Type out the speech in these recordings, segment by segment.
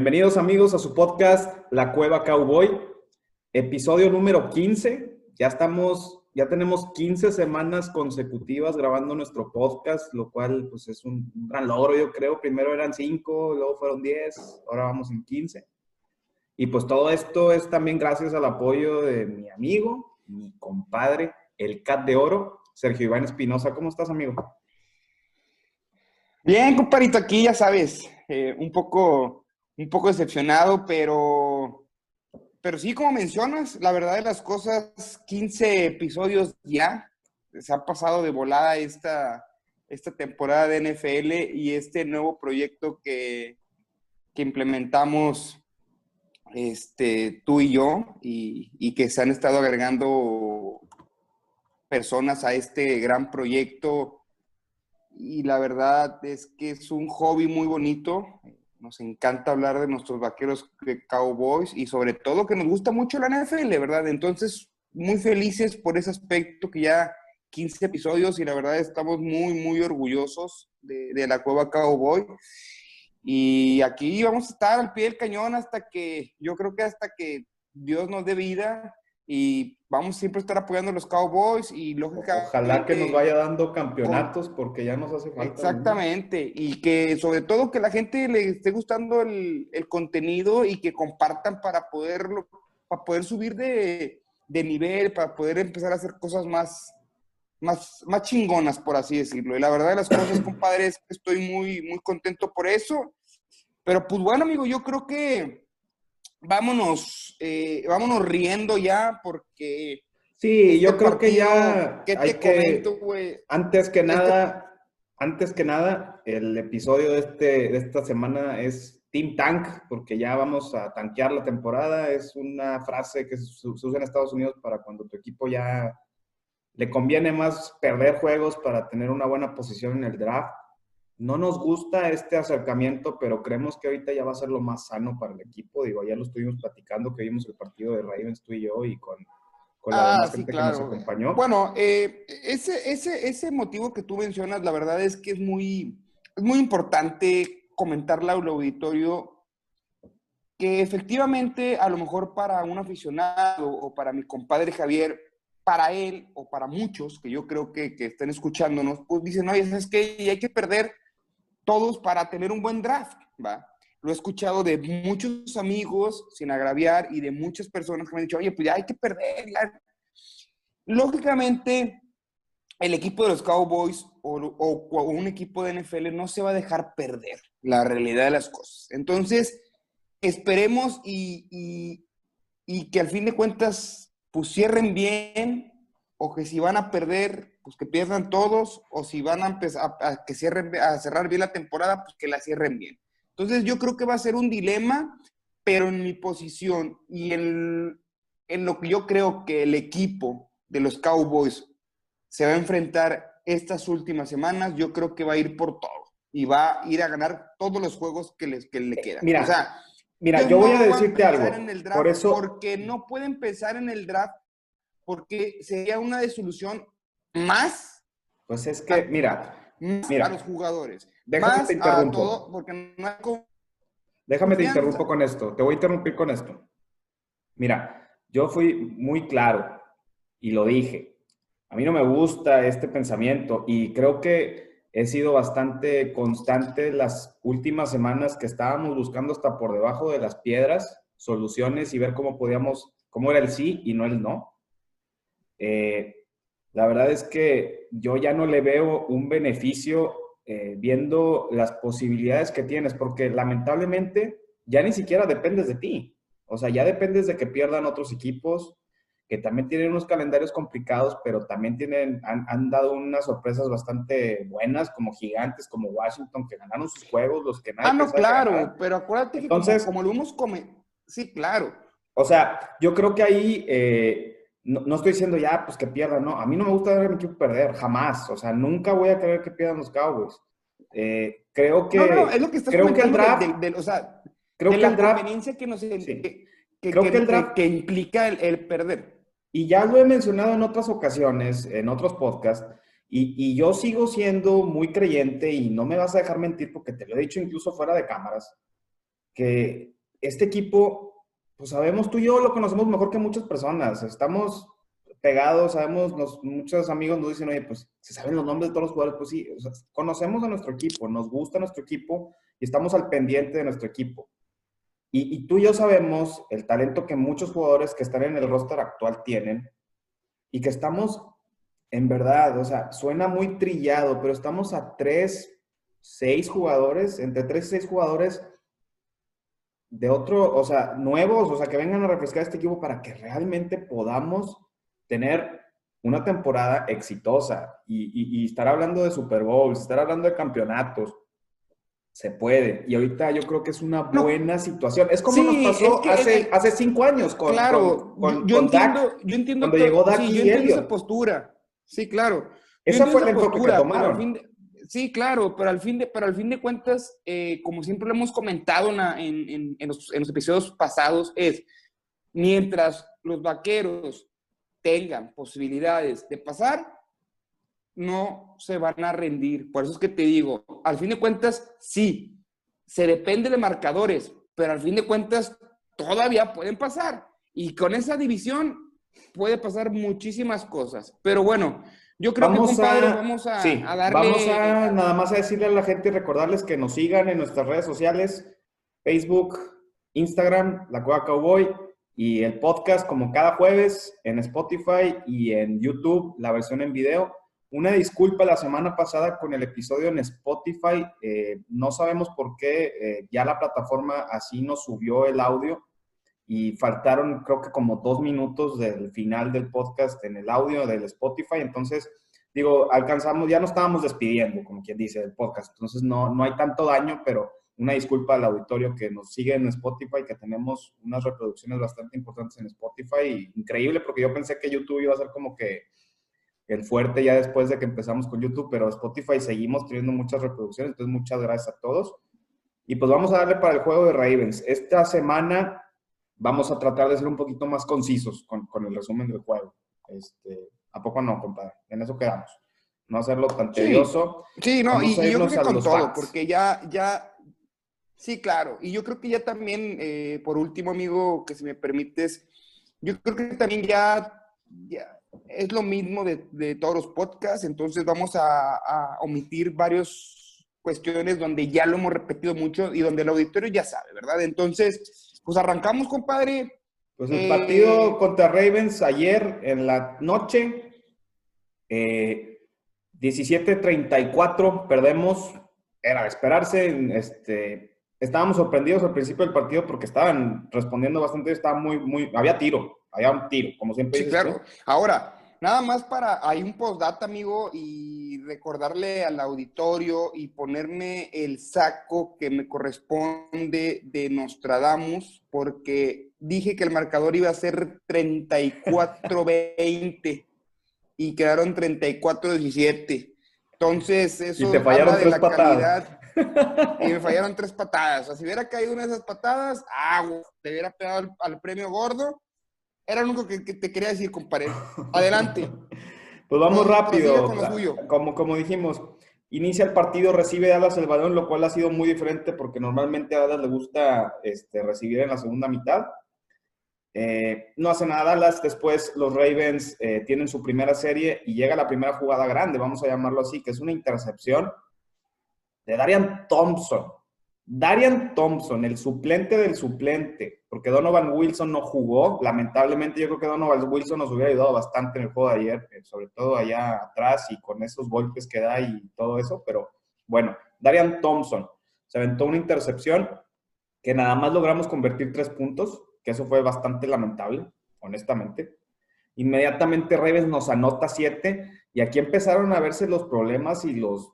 Bienvenidos amigos a su podcast La Cueva Cowboy, episodio número 15. Ya estamos, ya tenemos 15 semanas consecutivas grabando nuestro podcast, lo cual pues es un gran logro, yo creo. Primero eran 5, luego fueron 10, ahora vamos en 15. Y pues todo esto es también gracias al apoyo de mi amigo, mi compadre, el Cat de Oro, Sergio Iván Espinosa. ¿Cómo estás, amigo? Bien, compadrito, aquí ya sabes, eh, un poco un poco decepcionado, pero, pero sí, como mencionas, la verdad de las cosas, 15 episodios ya, se ha pasado de volada esta, esta temporada de NFL y este nuevo proyecto que, que implementamos este, tú y yo y, y, que se han estado agregando personas a este gran proyecto y la verdad es que es un hobby muy bonito. Nos encanta hablar de nuestros vaqueros Cowboys y sobre todo que nos gusta mucho la NFL, ¿verdad? Entonces, muy felices por ese aspecto que ya 15 episodios y la verdad estamos muy, muy orgullosos de, de la Cueva Cowboy. Y aquí vamos a estar al pie del cañón hasta que, yo creo que hasta que Dios nos dé vida y vamos siempre a estar apoyando a los Cowboys y lógicamente... Ojalá que nos vaya dando campeonatos porque ya nos hace falta. Exactamente, y que sobre todo que la gente le esté gustando el, el contenido y que compartan para poderlo, para poder subir de, de, nivel, para poder empezar a hacer cosas más, más, más chingonas, por así decirlo. Y la verdad de las cosas, compadre, es que estoy muy, muy contento por eso. Pero pues bueno, amigo, yo creo que vámonos, eh, vámonos riendo ya porque... Sí, este yo creo que ya... ¿Qué te comento, güey? Antes que este nada, antes que nada, el episodio de, este, de esta semana es Team Tank, porque ya vamos a tanquear la temporada. Es una frase que se usa en Estados Unidos para cuando tu equipo ya le conviene más perder juegos para tener una buena posición en el draft. No nos gusta este acercamiento, pero creemos que ahorita ya va a ser lo más sano para el equipo. Digo, ya lo estuvimos platicando, que vimos el partido de Ravens tú y yo y con, con la ah, gente que nos acompañó. Bueno, eh, ese, ese, ese motivo que tú mencionas, la verdad es que es muy, es muy importante comentarle al auditorio que efectivamente a lo mejor para un aficionado o para mi compadre Javier, para él o para muchos que yo creo que, que estén escuchándonos, pues dicen, oye, es que hay que perder todos para tener un buen draft, ¿va? Lo he escuchado de muchos amigos, sin agraviar, y de muchas personas que me han dicho, oye, pues ya hay que perder. Lógicamente, el equipo de los Cowboys o, o, un equipo de NFL no se va a dejar perder la realidad de las cosas. Entonces, esperemos y, y, y que al fin de cuentas, pues cierren bien, o que si van a perder, pues que pierdan todos, o si van a empezar a, que cierren, a cerrar bien la temporada, pues que la cierren bien. Entonces yo creo que va a ser un dilema, pero en mi posición y en, en lo que yo creo que el equipo de los Cowboys se va a enfrentar estas últimas semanas, yo creo que va a ir por todo y va a ir a ganar todos los juegos que, les, que le quedan. Mira, o sea, mira yo, voy a decirte algo. por eso... Porque no puede empezar en el draft porque sería una desolución más. Pues es que, mira, mira, a los jugadores. Déjame te interrumpo. porque no Déjame te interrumpo con esto. Te voy a interrumpir con esto. Mira, yo fui muy claro y lo dije. A mí no me gusta este pensamiento y creo que he sido bastante constante las últimas semanas que estábamos buscando hasta por debajo de las piedras soluciones y ver cómo podíamos, cómo era el sí y no el no. Eh, la verdad es que yo ya no le veo un beneficio eh, viendo las posibilidades que tienes, porque lamentablemente ya ni siquiera dependes de ti. O sea, ya dependes de que pierdan otros equipos que también tienen unos calendarios complicados, pero también tienen, han, dado unas sorpresas bastante buenas, como gigantes, como Washington, que ganaron sus juegos, los que nadie Ah, no, claro, pero acuérdate que Entonces, como, lo hemos come... Sí, claro. O sea, yo creo que ahí eh, no, estoy diciendo ya, pues que pierdan, no. A mí no me gusta ver a mi equipo perder, jamás. O sea, nunca voy a querer que pierdan los Cowboys. Eh, creo que. No, no, es lo que estás creo que el draft. o sea, creo que la el draft, conveniencia que nos. Que, creo que, el draft, que implica el, perder. Y ya lo he mencionado en otras ocasiones, en otros podcasts, y, y, yo sigo siendo muy creyente y no me vas a dejar mentir porque te lo he dicho incluso fuera de cámaras, que este equipo, pues sabemos, tú y yo lo conocemos mejor que muchas personas. Estamos pegados, sabemos, muchos amigos nos dicen, oye, pues se saben los nombres de todos los jugadores, pues sí, conocemos a nuestro equipo, nos gusta nuestro equipo y estamos al pendiente de nuestro equipo. Y, y, tú y yo sabemos el talento que muchos jugadores que están en el roster actual tienen y que estamos, en verdad, o sea, suena muy trillado, pero estamos a tres, seis jugadores, entre tres y seis jugadores de otro, o sea, nuevos, o sea, que vengan a refrescar este equipo para que realmente podamos tener una temporada exitosa y, estar hablando de Super Bowls, estar hablando de campeonatos. Se puede. Y ahorita yo creo que es una buena situación. Es como nos pasó hace, hace cinco años con, claro, yo, entiendo, yo entiendo cuando llegó Dak sí, y esa postura. Sí, claro. Esa fue la enfoque que tomaron. Sí, claro, pero al fin de, pero al fin de cuentas, eh, como siempre lo hemos comentado en, en, los, en los episodios pasados, es mientras los vaqueros tengan posibilidades de pasar, no se van a rendir. Por eso es que te digo, al fin de cuentas, sí, se depende de marcadores, pero al fin de cuentas todavía pueden pasar. Y con esa división puede pasar muchísimas cosas. Pero bueno, yo creo que, compadre, vamos a, a, darle... Vamos a nada más a decirle a la gente y recordarles que nos sigan en nuestras redes sociales, Facebook, Instagram, La Cueva Cowboy, y el podcast como cada jueves en Spotify y en YouTube, la versión en video. Una disculpa la semana pasada con el episodio en Spotify. Eh, no sabemos por qué eh, ya la plataforma así nos subió el audio y faltaron creo que como dos minutos del final del podcast en el audio del Spotify. Entonces, digo, alcanzamos, ya no estábamos despidiendo, como quien dice, del podcast. Entonces, no, no hay tanto daño, pero una disculpa al auditorio que nos sigue en Spotify, que tenemos unas reproducciones bastante importantes en Spotify. Increíble, porque yo pensé que YouTube iba a ser como que el fuerte ya después de que empezamos con YouTube, pero Spotify seguimos teniendo muchas reproducciones, entonces muchas gracias a todos. Y pues vamos a darle para el juego de Ravens. Esta semana vamos a tratar de ser un poquito más concisos con, con el resumen del juego. Este, ¿A poco no, compadre? En eso quedamos. No hacerlo tan tedioso. Sí, no, y, yo creo que con todo, porque ya, ya Sí, claro. Y yo creo que ya también, eh, por último, amigo, que si me permites, yo creo que también ya, ya es lo mismo de, todos los podcasts, entonces vamos a, omitir varias cuestiones donde ya lo hemos repetido mucho y donde el auditorio ya sabe, ¿verdad? Entonces, pues arrancamos, compadre. Pues el partido eh, contra Ravens ayer en la noche, eh, 17-34, perdemos, era de esperarse, este, estábamos sorprendidos al principio del partido porque estaban respondiendo bastante, estaba muy, muy, había tiro, había un tiro, como siempre. Sí, claro. Ahora, nada más para, hay un postdata, amigo, y recordarle al auditorio y ponerme el saco que me corresponde de Nostradamus, porque dije que el marcador iba a ser 34-20 y quedaron 34-17. Entonces, eso y te fallaron tres la patadas y me fallaron tres patadas. O sea, si hubiera caído una de esas patadas, ah, te hubiera pegado al, premio gordo. Era lo único que, te quería decir, compadre. Adelante. Pues vamos rápido. Como, como dijimos, inicia el partido, recibe Dallas el balón, lo cual ha sido muy diferente porque normalmente a Dallas le gusta este, recibir en la segunda mitad. Eh, no hace nada Dallas, después los Ravens eh, tienen su primera serie y llega la primera jugada grande, vamos a llamarlo así, que es una intercepción de Darian Thompson. Darian Thompson, el suplente del suplente, porque Donovan Wilson no jugó. Lamentablemente, yo creo que Donovan Wilson nos hubiera ayudado bastante en el juego de ayer, eh, sobre todo allá atrás y con esos golpes que da y todo eso. Pero bueno, Darian Thompson se aventó una intercepción que nada más logramos convertir tres puntos, que eso fue bastante lamentable, honestamente. Inmediatamente Reves nos anota siete y aquí empezaron a verse los problemas y los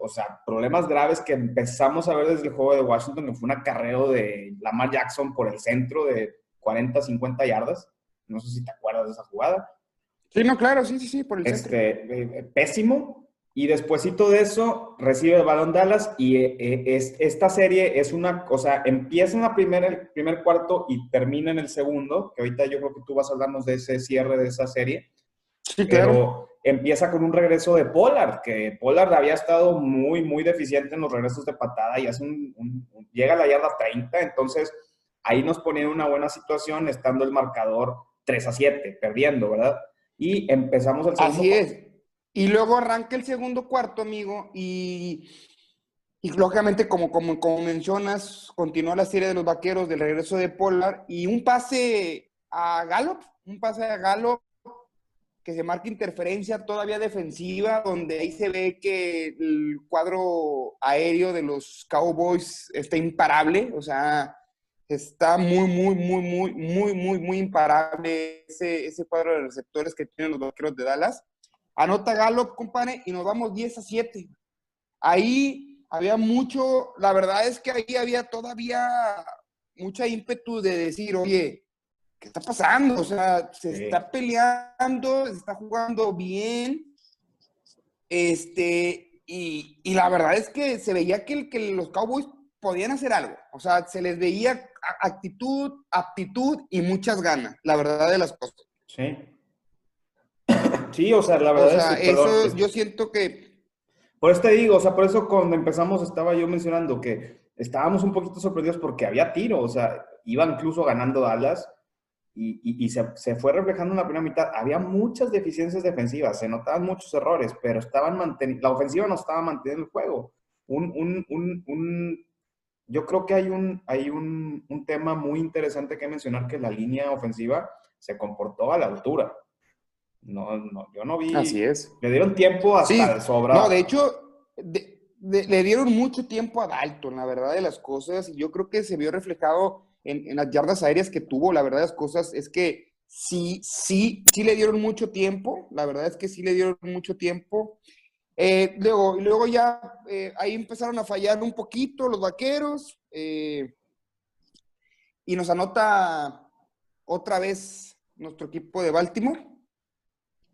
o sea, problemas graves que empezamos a ver desde el juego de Washington, que fue un acarreo de Lamar Jackson por el centro de 40, 50 yardas. No sé si te acuerdas de esa jugada. Sí, no, claro, sí, sí, sí, por el este, centro. Eh, pésimo. Y despuésito de eso, recibe el balón Dallas y eh, es, esta serie es una, o sea, empieza en la primera, el primer cuarto y termina en el segundo, que ahorita yo creo que tú vas a hablarnos de ese cierre de esa serie. Pero empieza con un regreso de Pollard, que Pollard había estado muy, muy deficiente en los regresos de patada y hace un, llega a la yarda 30, entonces ahí nos ponía en una buena situación estando el marcador 3 a 7, perdiendo, ¿verdad? Y empezamos el segundo. Así es. Y luego arranca el segundo cuarto, amigo, y, y lógicamente, como, como, como mencionas, continúa la serie de los vaqueros del regreso de Pollard y un pase a Gallup, un pase a Gallup que se marca interferencia todavía defensiva, donde ahí se ve que el cuadro aéreo de los Cowboys está imparable, o sea, está muy, muy, muy, muy, muy, muy, muy imparable ese, ese cuadro de receptores que tienen los vaqueros de Dallas. Anota Gallup, compadre, y nos vamos 10 a 7. Ahí había mucho, la verdad es que ahí había todavía mucha ímpetu de decir, oye, ¿qué está pasando? O sea, se está peleando, se está jugando bien. Este, y, y, la verdad es que se veía que, que los Cowboys podían hacer algo. O sea, se les veía actitud, aptitud y muchas ganas, la verdad de las cosas. Sí. Sí, o sea, la verdad o sea, es que, eso yo siento que... Por eso te digo, o sea, por eso cuando empezamos estaba yo mencionando que estábamos un poquito sorprendidos porque había tiro, o sea, iba incluso ganando Dallas y, se, fue reflejando en la primera mitad. Había muchas deficiencias defensivas, se notaban muchos errores, pero estaban manteniendo, la ofensiva no estaba manteniendo el juego. Un, yo creo que hay, un, hay un, tema muy interesante que mencionar, que la línea ofensiva se comportó a la altura. No, no, yo no vi. Así es. Le dieron tiempo hasta de sobra. No, de hecho, le dieron mucho tiempo a Dalton, la verdad de las cosas. Y yo creo que se vio reflejado en, las yardas aéreas que tuvo, la verdad las cosas es que sí, sí, sí le dieron mucho tiempo, la verdad es que sí le dieron mucho tiempo. Eh, luego, luego ya eh, ahí empezaron a fallar un poquito los vaqueros eh, y nos anota otra vez nuestro equipo de Baltimore.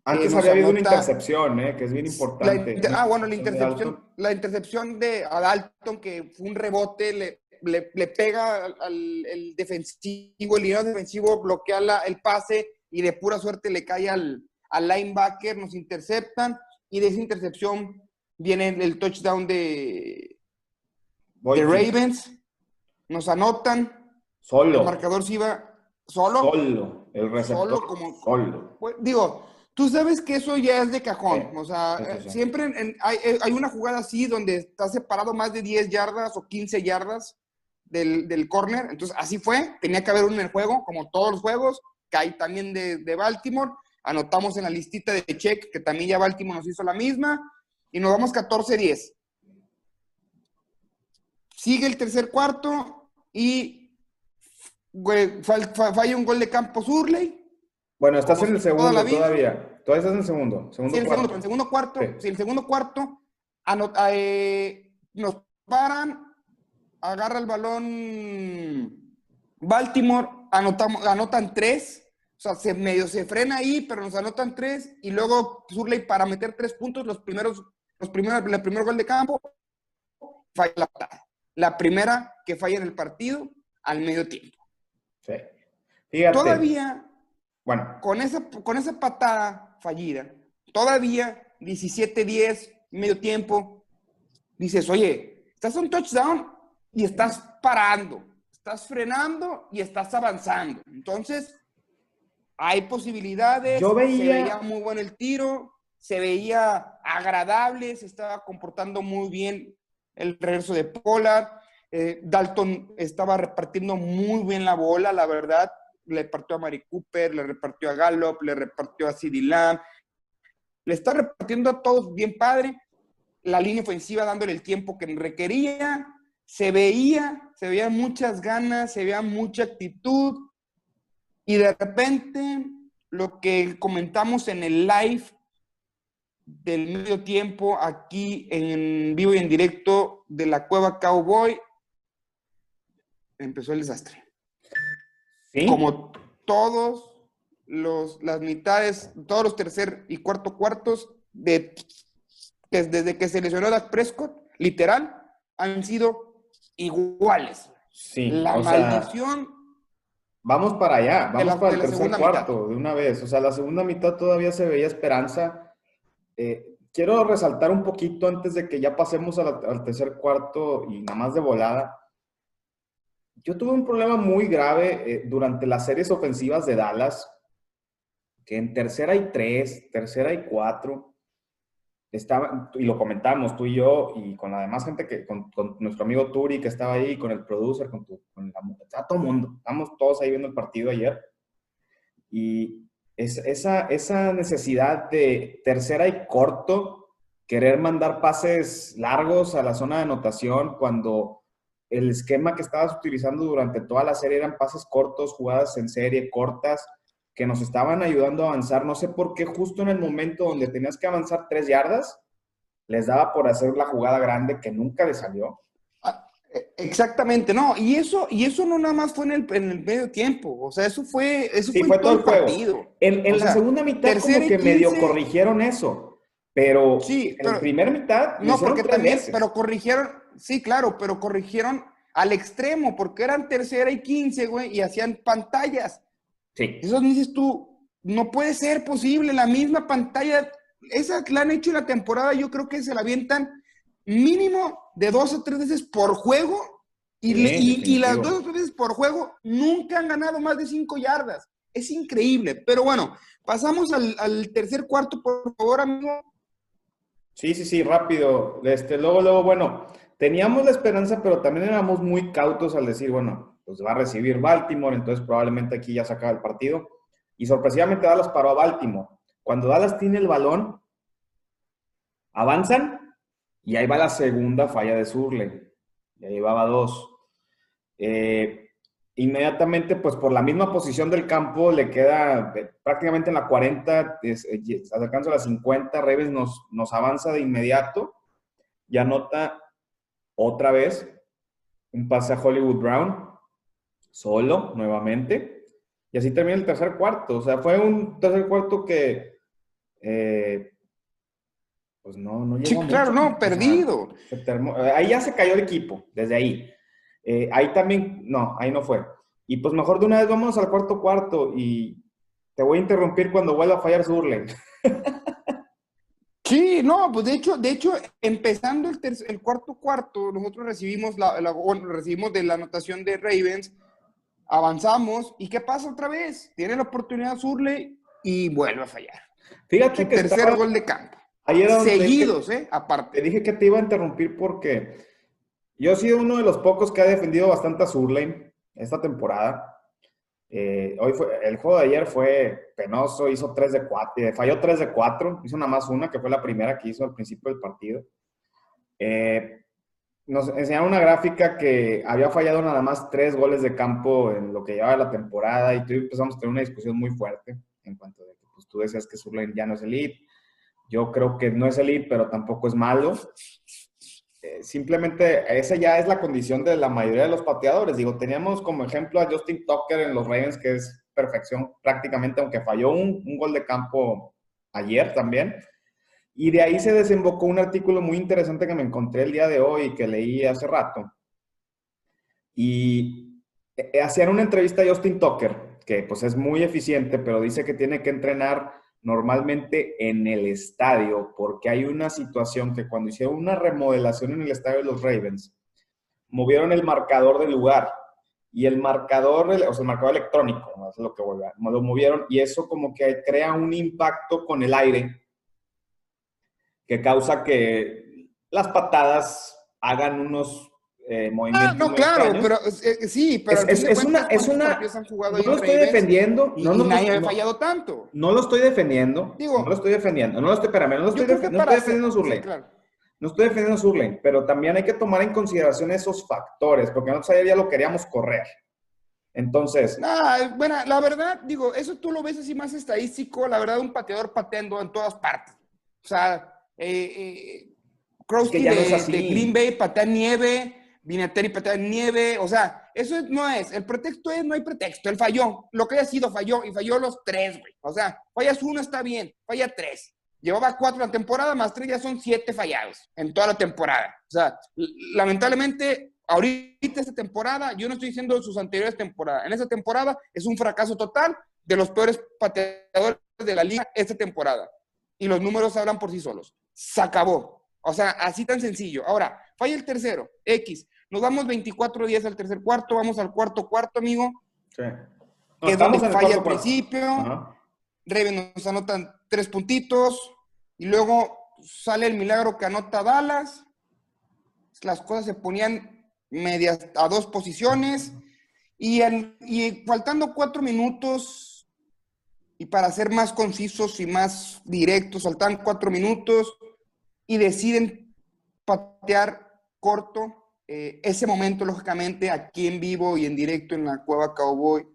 Antes había habido una intercepción, que es bien importante. ah, bueno, la intercepción, la intercepción de Adalton, que fue un rebote, le, le, pega al, el defensivo, el línea defensivo bloquea el pase y de pura suerte le cae al, al linebacker, nos interceptan y de esa intercepción viene el touchdown de, de Ravens, nos anotan. Solo. El marcador se iba solo. Solo. El receptor. Solo como. Solo. Pues, digo, tú sabes que eso ya es de cajón. o sea, siempre hay, hay, una jugada así donde está separado más de 10 yardas o 15 yardas del, del corner. Entonces, así fue. Tenía que haber uno en el juego, como todos los juegos. Cae también de, de Baltimore. Anotamos en la listita de check que también ya Baltimore nos hizo la misma. Y nos vamos 14-10. Sigue el tercer cuarto y falla un gol de campo Surley. Bueno, estás en el segundo todavía. Todavía estás en el segundo. segundo sí, el segundo, el segundo cuarto. Sí. el segundo cuarto eh, nos paran agarra el balón Baltimore, anotamos, anotan tres, o sea, se medio se frena ahí, pero nos anotan tres, y luego Surley para meter tres puntos, los primeros, los primeros, el primer gol de campo, falla la patada. La primera que falla en el partido al medio tiempo. Sí. Todavía, bueno. con, esa, con esa patada fallida, todavía 17-10, medio tiempo, dices, oye, estás un touchdown, y estás parando, estás frenando y estás avanzando. Entonces, hay posibilidades. Yo veía... Se veía muy bueno el tiro, se veía agradable, se estaba comportando muy bien el regreso de Pollard. Eh, Dalton estaba repartiendo muy bien la bola, la verdad. Le repartió a Mari Cooper, le repartió a Gallup, le repartió a Lamb. Le está repartiendo a todos bien padre. La línea ofensiva dándole el tiempo que requería se veía, se veían muchas ganas, se veía mucha actitud y de repente lo que comentamos en el live del medio tiempo aquí en vivo y en directo de la cueva Cowboy, empezó el desastre. Como todos los, las mitades, todos los tercer y cuarto cuartos de, desde que se lesionó a Prescott, literal, han sido iguales. Sí, la maldición vamos para allá, vamos para el tercer cuarto de una vez. O sea, la segunda mitad todavía se veía esperanza. Eh, quiero resaltar un poquito antes de que ya pasemos al tercer cuarto y nada más de volada. Yo tuve un problema muy grave eh, durante las series ofensivas de Dallas, que en tercera y tres, tercera y cuatro, estaba, y lo comentamos tú y yo, y con la demás gente, que con, nuestro amigo Turi que estaba ahí, con el producer, con, tu, con la, todo el mundo. Estamos todos ahí viendo el partido ayer. Y es, esa, esa necesidad de tercera y corto, querer mandar pases largos a la zona de anotación cuando el esquema que estabas utilizando durante toda la serie eran pases cortos, jugadas en serie, cortas, que nos estaban ayudando a avanzar. No sé por qué justo en el momento donde tenías que avanzar tres yardas, les daba por hacer la jugada grande que nunca le salió. Ah, e, exactamente, no, y eso, y eso no nada más fue en el, en el medio tiempo, o sea, eso fue, eso fue, todo el partido. En, la segunda mitad como que medio corrigieron eso, pero sí, en la primera mitad no, porque también, pero corrigieron, sí, claro, pero corrigieron al extremo, porque eran tercera y quince, güey, y hacían pantallas. Sí. Eso dices tú, no puede ser posible, la misma pantalla, esa la han hecho en la temporada, yo creo que se la avientan mínimo de dos o tres veces por juego, y, las dos o tres veces por juego nunca han ganado más de cinco yardas. Es increíble, pero bueno, pasamos al, al tercer cuarto, por favor, amigo. Sí, sí, sí, rápido. Este, luego, luego, bueno, teníamos la esperanza, pero también éramos muy cautos al decir, bueno, pues va a recibir Baltimore, entonces probablemente aquí ya se acaba el partido. Y sorpresivamente Dallas paró a Baltimore. Cuando Dallas tiene el balón, avanzan y ahí va la segunda falla de Surley. Y ahí llevaba dos. Eh, inmediatamente, pues por la misma posición del campo, le queda eh, prácticamente en la 40, eh, acercándose a la 50, Ravens nos, nos avanza de inmediato y anota otra vez un pase a Hollywood Brown, solo, nuevamente, y así termina el tercer cuarto. O sea, fue un tercer cuarto que, eh, pues no, no llegó Sí, claro, no, perdido. ahí ya se cayó el equipo, desde ahí. Eh, ahí también, no, ahí no fue. Y pues mejor de una vez vamos al cuarto cuarto y te voy a interrumpir cuando vuelva a fallar Surlen. Sí, no, pues de hecho, de hecho, empezando el, el cuarto cuarto, nosotros recibimos la, recibimos de la anotación de Ravens, avanzamos, ¿y qué pasa otra vez? Tiene la oportunidad Surley y vuelve a fallar. Fíjate que tercer gol de campo. Seguidos, ¿eh? Aparte. Te dije que te iba a interrumpir porque yo he sido uno de los pocos que ha defendido bastante a Surley esta temporada. Eh, hoy fue, el juego de ayer fue penoso, hizo 3 de 4, eh, falló 3 de 4, hizo nada más una, que fue la primera que hizo al principio del partido. Eh, nos enseñaron una gráfica que había fallado nada más 3 goles de campo en lo que llevaba la temporada y tú empezamos a tener una discusión muy fuerte en cuanto a que pues, tú decías que Surlane ya no es elite. Yo creo que no es elite, pero tampoco es malo. Eh, simplemente esa ya es la condición de la mayoría de los pateadores. Digo, teníamos como ejemplo a Justin Tucker en los Ravens, que es perfección prácticamente, aunque falló un, gol de campo ayer también. Y de ahí se desembocó un artículo muy interesante que me encontré el día de hoy que leí hace rato. Y eh, hacían una entrevista a Justin Tucker, que pues es muy eficiente, pero dice que tiene que entrenar normalmente en el estadio, porque hay una situación que cuando hicieron una remodelación en el estadio de los Ravens, movieron el marcador del lugar y el marcador, o sea, el electrónico, es lo que voy a, lo movieron y eso como que crea un impacto con el aire que causa que las patadas hagan unos eh, ah, no, claro, pero eh, sí, pero es, una, es una, no lo estoy defendiendo, y, no, nadie ha fallado tanto. No lo estoy defendiendo, Digo, no lo estoy defendiendo, no lo estoy, espérame, no lo estoy, defendiendo Surlane. No estoy defendiendo Surlane, pero también hay que tomar en consideración esos factores, porque nosotros ya lo queríamos correr. Entonces. Nah, bueno, la verdad, digo, eso tú lo ves así más estadístico, la verdad, un pateador pateando en todas partes. O sea, eh, eh Krosky de, de, Green Bay patea nieve, Vinatieri patea nieve, o sea, eso no es, el pretexto es, no hay pretexto, él falló, lo que haya sido falló, y falló los tres, güey, o sea, fallas uno está bien, falla tres, llevaba cuatro la temporada, más tres ya son siete fallados en toda la temporada, o sea, lamentablemente ahorita esta temporada, yo no estoy diciendo sus anteriores temporadas, en esta temporada es un fracaso total de los peores pateadores de la liga esta temporada. Y los números hablan por sí solos. Se acabó. O sea, así tan sencillo. Ahora, falla el tercero, X. Nos vamos 24 días al tercer cuarto, vamos al cuarto cuarto, amigo. Sí. que es donde falla al principio. Reven nos anotan tres puntitos. Y luego sale el milagro que anota Dallas. Las cosas se ponían medias a dos posiciones. Y, y faltando cuatro minutos, y para ser más concisos y más directos, faltan cuatro minutos y deciden patear corto. Eh, ese momento, lógicamente, aquí en vivo y en directo en la Cueva Cowboy,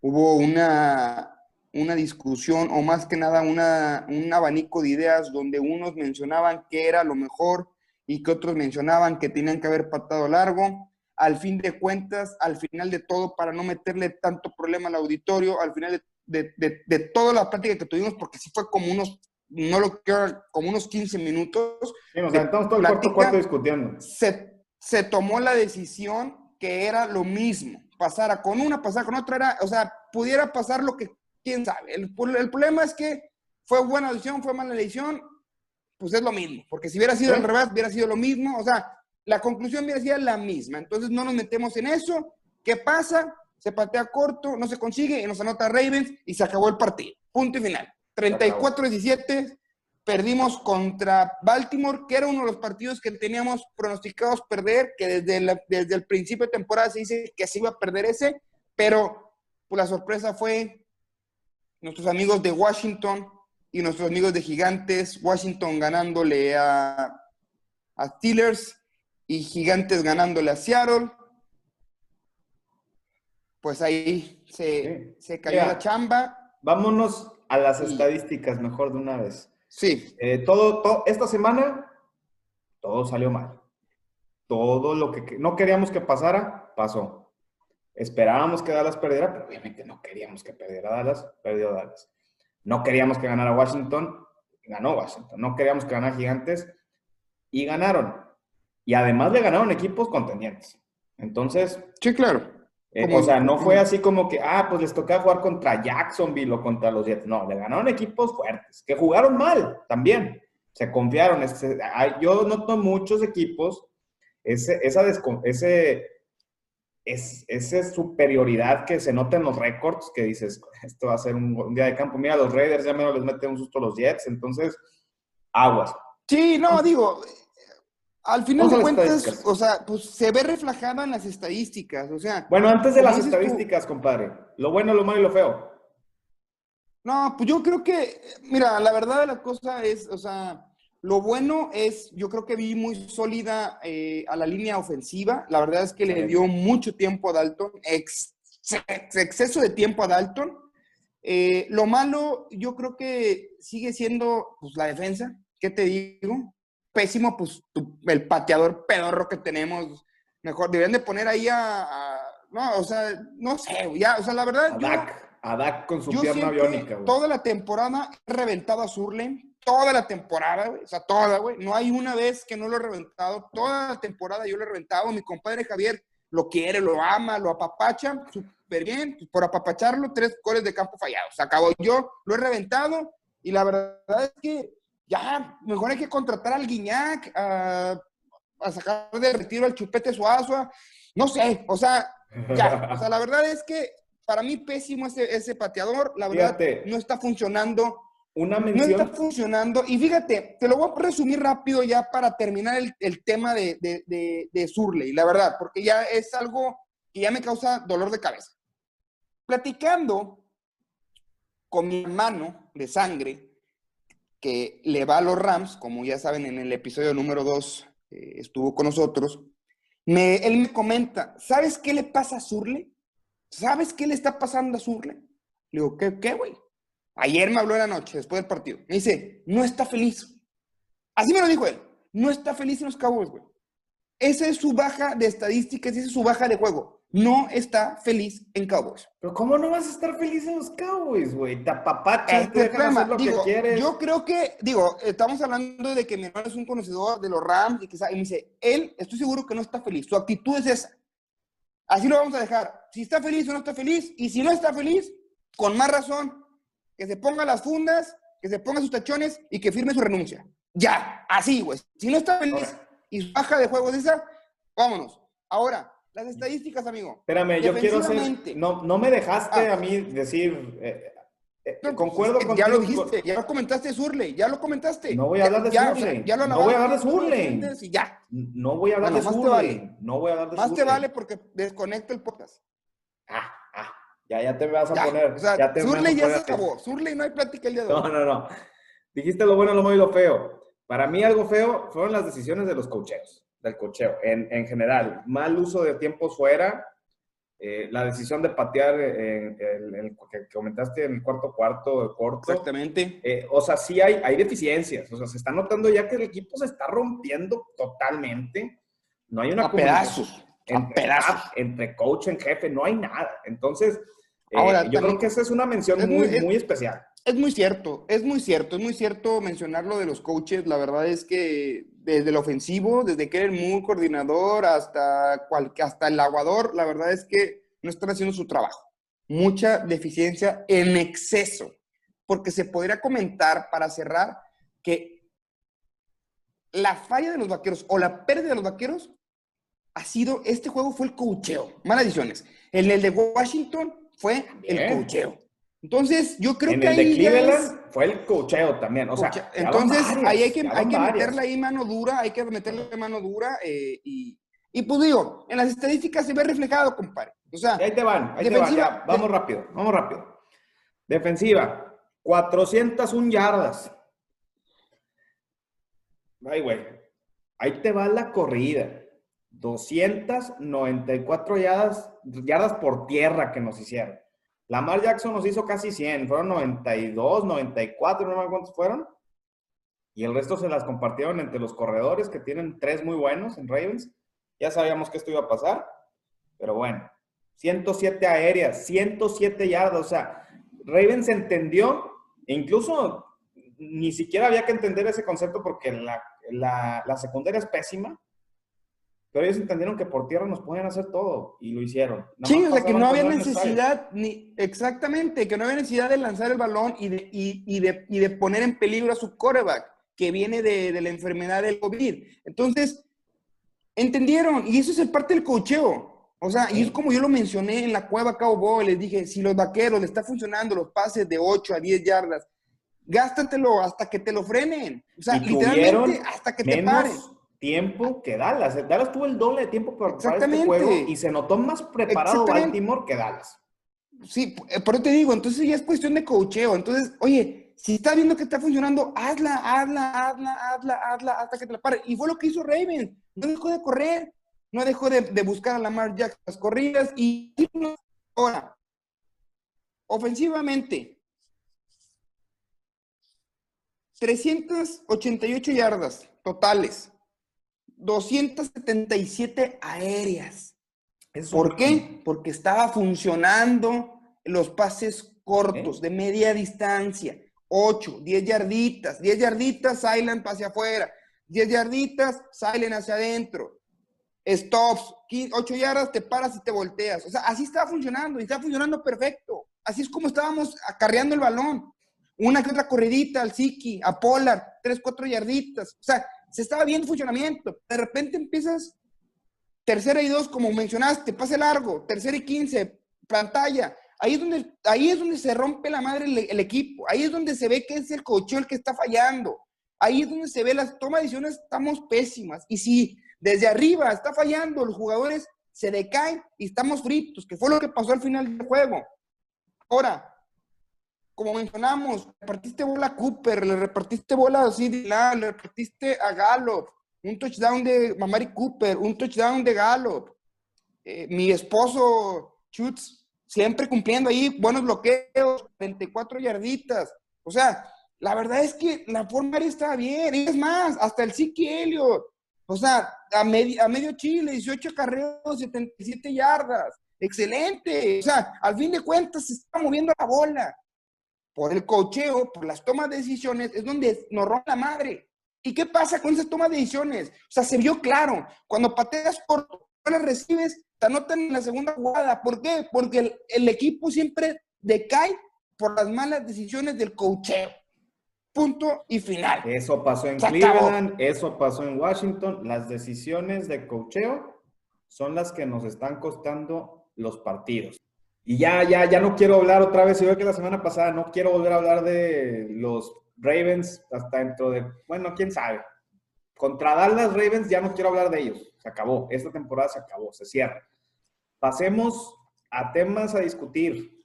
hubo una, una discusión o más que nada una, un abanico de ideas donde unos mencionaban que era lo mejor y que otros mencionaban que tenían que haber patado largo. Al fin de cuentas, al final de todo, para no meterle tanto problema al auditorio, al final de, de, de, toda la práctica que tuvimos, porque sí fue como unos, no lo quiero, como unos 15 minutos. Sí, o sea, estamos todo el cuarto, cuarto discutiendo. Se, se tomó la decisión que era lo mismo, pasara con una, pasara con otra, era, o sea, pudiera pasar lo que quién sabe. El, el, problema es que fue buena decisión, fue mala decisión, pues es lo mismo. Porque si hubiera sido al revés, hubiera sido lo mismo. O sea, la conclusión hubiera sido la misma. Entonces no nos metemos en eso. ¿Qué pasa? Se patea corto, no se consigue y nos anota Ravens y se acabó el partido. Punto y final. 34-17, perdimos contra Baltimore, que era uno de los partidos que teníamos pronosticados perder, que desde, desde el principio de temporada se dice que se iba a perder ese, pero pues, la sorpresa fue nuestros amigos de Washington y nuestros amigos de Gigantes, Washington ganándole a, a Steelers y Gigantes ganándole a Seattle. Pues ahí se, cayó la chamba. Vámonos a las estadísticas mejor de una vez. Sí. Eh, todo, esta semana, todo salió mal. Todo lo que no queríamos que pasara, pasó. Esperábamos que Dallas perdiera, pero obviamente no queríamos que perdiera Dallas, perdió Dallas. No queríamos que ganara Washington, ganó Washington. No queríamos que ganara Gigantes y ganaron. Y además le ganaron equipos contendientes. Entonces. Sí, claro. Eh, o sea, no fue así como que, ah, pues les tocaba jugar contra Jacksonville o contra los Jets. No, le ganaron equipos fuertes, que jugaron mal también. Se confiaron. yo noto muchos equipos ese, esa ese es, esa superioridad que se nota en los récords, que dices, esto va a ser un, día de campo. Mira, los Raiders ya menos les meten un susto a los Jets, entonces, aguas. Sí, no, digo, al final de cuentas, o sea, pues se ve reflejada en las estadísticas, o sea. Bueno, antes de las estadísticas, compadre, lo bueno, lo malo y lo feo. No, pues yo creo que, mira, la verdad de la cosa es, o sea, lo bueno es, yo creo que vi muy sólida eh, a la línea ofensiva. La verdad es que le dio mucho tiempo a Dalton, exceso de tiempo a Dalton. Eh, lo malo, yo creo que sigue siendo pues, la defensa. ¿Qué te digo? Pésimo, pues el pateador pedorro que tenemos. Mejor, deberían de poner ahí a, no, o sea, no sé, ya, o sea, la verdad. A Dak, con su pierna biónica. Toda la temporada he reventado a Surlen toda la temporada, güey. O sea, toda, güey. No hay una vez que no lo he reventado. Toda la temporada yo lo he reventado. Mi compadre Javier lo quiere, lo ama, lo apapacha súper bien. Pues, por apapacharlo, tres goles de campo fallados. Se acabó. Yo lo he reventado y la verdad es que ya, mejor hay que contratar al Guiñac, a, sacar de retiro al Chupete Suazo. No sé, o sea, ya. O sea, la verdad es que para mí pésimo ese, ese pateador. La verdad no está funcionando una mención. No está funcionando. Y fíjate, te lo voy a resumir rápido ya para terminar el, tema de, de, de, Surley, la verdad, porque ya es algo que ya me causa dolor de cabeza. Platicando con mi hermano de sangre, que le va a los Rams, como ya saben, en el episodio número 2 eh, estuvo con nosotros, él me comenta, ¿sabes qué le pasa a Surley? ¿Sabes qué le está pasando a Surley? Le digo, ¿qué, qué, güey? Ayer me habló en la noche, después del partido. Me dice, no está feliz. Así me lo dijo él. No está feliz en los Cowboys, güey. Esa es su baja de estadísticas, esa es su baja de juego. No está feliz en Cowboys. Pero ¿cómo no vas a estar feliz en los Cowboys, güey? Te apapachas, te hacer lo que quieres. Yo creo que, digo, estamos hablando de que mi hermano es un conocedor de los Rams y, quizá, y me dice, él, estoy seguro que no está feliz. Su actitud es esa. Así lo vamos a dejar. Si está feliz o no está feliz. Y si no está feliz, con más razón, que se ponga las fundas, que se ponga sus tachones y que firme su renuncia. Ya, así, güey. Si no está feliz y su baja de juego de esa, vámonos. Ahora, las estadísticas, amigo. Espérame, yo quiero ser. No, no me dejaste ah. a mí decir. Eh, eh, pues, concuerdo contigo. Ya lo dijiste, ya lo comentaste Surley, ya lo comentaste. No voy a hablar de Surley. Ya, no voy a hablar de Surley. Ya. No voy a hablar de Surley. No voy a hablar de Más te vale porque desconecto el podcast. Ah, ah. Ya, ya te vas a poner. O sea, ya te Surley ya se acabó. Surley no hay plática el día de hoy. No, no, no. Dijiste lo bueno, lo malo y lo feo. Para mí algo feo fueron las decisiones de los cocheos del cocheo, en, en general. Mal uso de tiempos fuera, eh, la decisión de patear eh, el, que comentaste en el cuarto cuarto corto. Exactamente. Eh, o sea, sí hay, hay deficiencias. O sea, se está notando ya que el equipo se está rompiendo totalmente. No hay una... A pedazos. Entre, pedazos. entre coach en jefe, no hay nada. Entonces, Ahora, yo creo que esa es una mención muy, muy, muy especial. Es muy cierto, es muy cierto, es muy cierto mencionar lo de los coaches. La verdad es que desde el ofensivo, desde que el muy coordinador hasta, cual, hasta el aguador, la verdad es que no están haciendo su trabajo. Mucha deficiencia en exceso. Porque se podría comentar, para cerrar, que la falla de los vaqueros o la pérdida de los vaqueros ha sido, este juego fue el cocheo. Malas decisiones. En el de Washington fue el cocheo. Entonces, yo creo que el de Cleveland fue el cocheo también. O sea, entonces ahí hay que, hay que meterle ahí mano dura, hay que meterle mano dura. Eh, y, y, pues digo, en las estadísticas se ve reflejado, compadre. O sea, ahí te van, ahí te van. vamos rápido, vamos rápido. Defensiva, 401 yardas. Ay, güey. Ahí te va la corrida. 294 yardas, yardas por tierra que nos hicieron. Lamar Jackson nos hizo casi 100, fueron 92, 94, no me cuántos fueron. Y el resto se las compartieron entre los corredores, que tienen tres muy buenos en Ravens. Ya sabíamos que esto iba a pasar, pero bueno, 107 aéreas, 107 yardas, o sea, Ravens entendió, e incluso ni siquiera había que entender ese concepto porque la, la, la secundaria es pésima, pero ellos entendieron que por tierra nos podían hacer todo y lo hicieron. sí, o sea, que no había necesidad, ni exactamente, que no había necesidad de lanzar el balón y de, y, de, y de poner en peligro a su quarterback, que viene de, de, la enfermedad del COVID. Entonces, entendieron, y eso es el parte del cocheo. O sea, y es como yo lo mencioné en la cueva Cowboy, les dije, si los vaqueros le está funcionando los pases de 8 a 10 yardas, gástatelo hasta que te lo frenen. O sea, literalmente hasta que te paren tiempo que Dallas. Dallas tuvo el doble de tiempo para preparar este juego y se notó más preparado Baltimore que Dallas. Sí, eh, por eso te digo, entonces ya es cuestión de cocheo. Entonces, oye, si está viendo que está funcionando, hazla, hazla, hazla, hazla, hazla, hasta que te la pare. Y fue lo que hizo Raven. No dejó de correr, no dejó de, buscar a Lamar Jackson las corridas y ahora, ofensivamente, 388 yardas totales. 277 aéreas. ¿Por qué? Porque estaba funcionando los pases cortos, de media distancia. 8, 10 yarditas, 10 yarditas, silent hacia afuera, 10 yarditas, silent hacia adentro. Stops, 8 yardas, te paras y te volteas. O sea, así estaba funcionando y está funcionando perfecto. Así es como estábamos acarreando el balón. Una que otra corridita al Siki, a Polar, 3, 4 yarditas. O sea, se estaba viendo funcionamiento. De repente empiezas tercera y dos, como mencionaste, pase largo, tercera y quince, pantalla. Ahí es donde, ahí es donde se rompe la madre el, equipo. Ahí es donde se ve que es el coche el que está fallando. Ahí es donde se ve las tomas de decisiones, estamos pésimas. Y si desde arriba está fallando, los jugadores se decaen y estamos fritos, que fue lo que pasó al final del juego. Ahora, como mencionamos, repartiste bola a Cooper, le repartiste bola a CD le repartiste a Gallup, un touchdown de Mamari Cooper, un touchdown de Gallup. Eh, mi esposo Schutz siempre cumpliendo ahí buenos bloqueos, 24 yarditas. O sea, la verdad es que la forma estaba bien. Y es más, hasta el Siki Elliott. O sea, a, medio, a medio Chile, 18 carreros, 77 yardas. Excelente. O sea, al fin de cuentas se está moviendo la bola. Por el cocheo, por las tomas de decisiones, es donde nos rompe la madre. ¿Y qué pasa con esas tomas de decisiones? O sea, se vio claro. Cuando pateas por no las recibes, te anotan en la segunda jugada. ¿Por qué? Porque el, el equipo siempre decae por las malas decisiones del cocheo. Punto y final. Eso pasó en Cleveland, eso pasó en Washington. Las decisiones de cocheo son las que nos están costando los partidos. Y ya, ya, ya no quiero hablar otra vez, igual que la semana pasada, no quiero volver a hablar de los Ravens hasta dentro de, bueno, quién sabe. Contra Dallas Ravens ya no quiero hablar de ellos. Se acabó. Esta temporada se acabó, se cierra. Pasemos a temas a discutir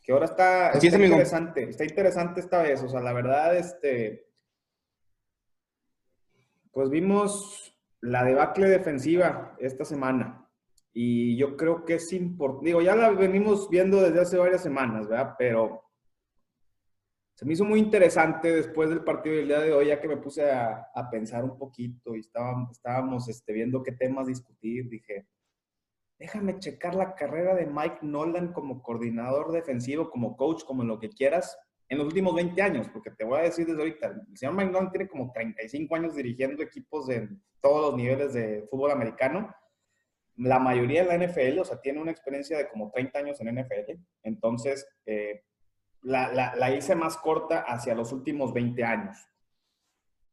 que ahora está, interesante, está interesante esta vez. O sea, la verdad, este, pues vimos la debacle defensiva esta semana. Y yo creo que es importante, digo, ya la venimos viendo desde hace varias semanas, ¿verdad? Pero se me hizo muy interesante después del partido del día de hoy, ya que me puse a, pensar un poquito y estábamos, estábamos este, viendo qué temas discutir. Dije, déjame checar la carrera de Mike Nolan como coordinador defensivo, como coach, como lo que quieras, en los últimos 20 años, porque te voy a decir desde ahorita, el señor Mike Nolan tiene como 35 años dirigiendo equipos de todos los niveles de fútbol americano. La mayoría de la NFL, o sea, tiene una experiencia de como 30 años en NFL. Entonces, eh, la, la, hice más corta hacia los últimos 20 años.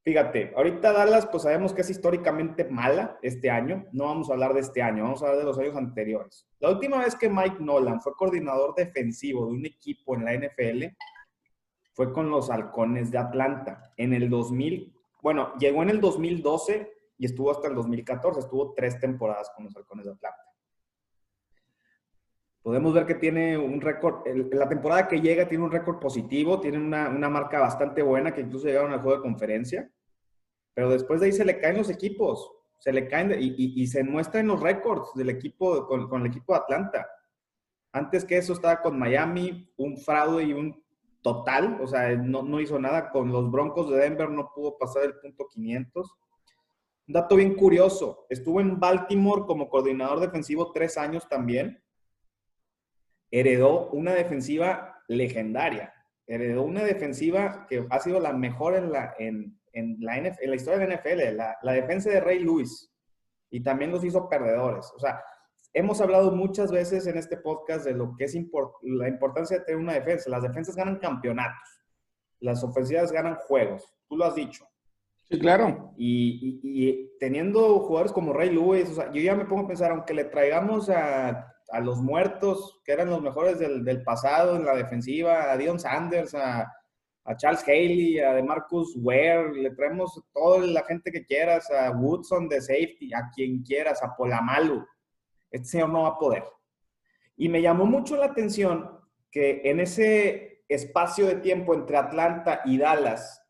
Fíjate, ahorita Dallas, pues sabemos que es históricamente mala este año. No vamos a hablar de este año, vamos a hablar de los años anteriores. La última vez que Mike Nolan fue coordinador defensivo de un equipo en la NFL fue con los Halcones de Atlanta. En el 2000, bueno, llegó en el 2012 y estuvo hasta el 2014. Estuvo tres temporadas con los Halcones de Atlanta. Podemos ver que tiene un récord, la temporada que llega tiene un récord positivo, tiene una, marca bastante buena que incluso llegaron al juego de conferencia, pero después de ahí se le caen los equipos, se le caen y, se muestran los récords del equipo, con, el equipo de Atlanta. Antes que eso estaba con Miami, un fraude y un total, o sea, no, no hizo nada con los Broncos de Denver, no pudo pasar el punto 500. Dato bien curioso, estuvo en Baltimore como coordinador defensivo tres años también heredó una defensiva legendaria. Heredó una defensiva que ha sido la mejor en la, en, la, en la historia de la NFL, la, defensa de Ray Lewis. Y también los hizo perdedores. O sea, hemos hablado muchas veces en este podcast de lo que es la importancia de tener una defensa. Las defensas ganan campeonatos. Las ofensivas ganan juegos. Tú lo has dicho. Sí, claro. Y, y, teniendo jugadores como Ray Lewis, o sea, yo ya me pongo a pensar, aunque le traigamos a a los muertos, que eran los mejores del, pasado en la defensiva, a Dion Sanders, a, Charles Haley, a de Marcus Ware, le traemos toda la gente que quieras, a Woodson de safety, a quien quieras, a Polamalu. Este señor no va a poder. Y me llamó mucho la atención que en ese espacio de tiempo entre Atlanta y Dallas,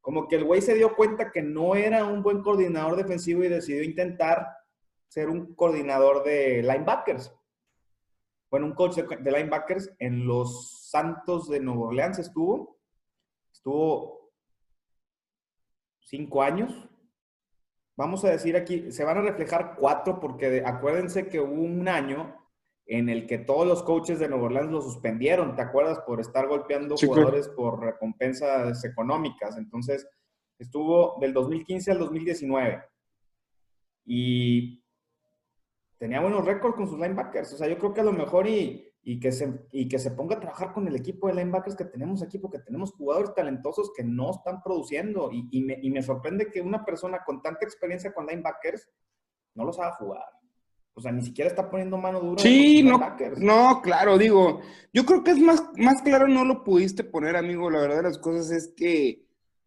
como que el güey se dio cuenta que no era un buen coordinador defensivo y decidió intentar ser un coordinador de linebackers. Bueno, un coach de, linebackers en los Santos de Nueva Orleans estuvo. Estuvo cinco años. Vamos a decir aquí, se van a reflejar cuatro porque acuérdense que hubo un año en el que todos los coaches de Nueva Orleans lo suspendieron, ¿te acuerdas? Por estar golpeando jugadores por recompensas económicas. Entonces, estuvo del 2015 al 2019. Y tenía buenos récords con sus linebackers. O sea, yo creo que a lo mejor y, y, que se, y que se ponga a trabajar con el equipo de linebackers que tenemos aquí, porque tenemos jugadores talentosos que no están produciendo. Y, y, me, y me, sorprende que una persona con tanta experiencia con linebackers no los haga jugar. O sea, ni siquiera está poniendo mano dura. Sí, no, no, claro, digo, yo creo que es más, más claro, no lo pudiste poner, amigo. La verdad de las cosas es que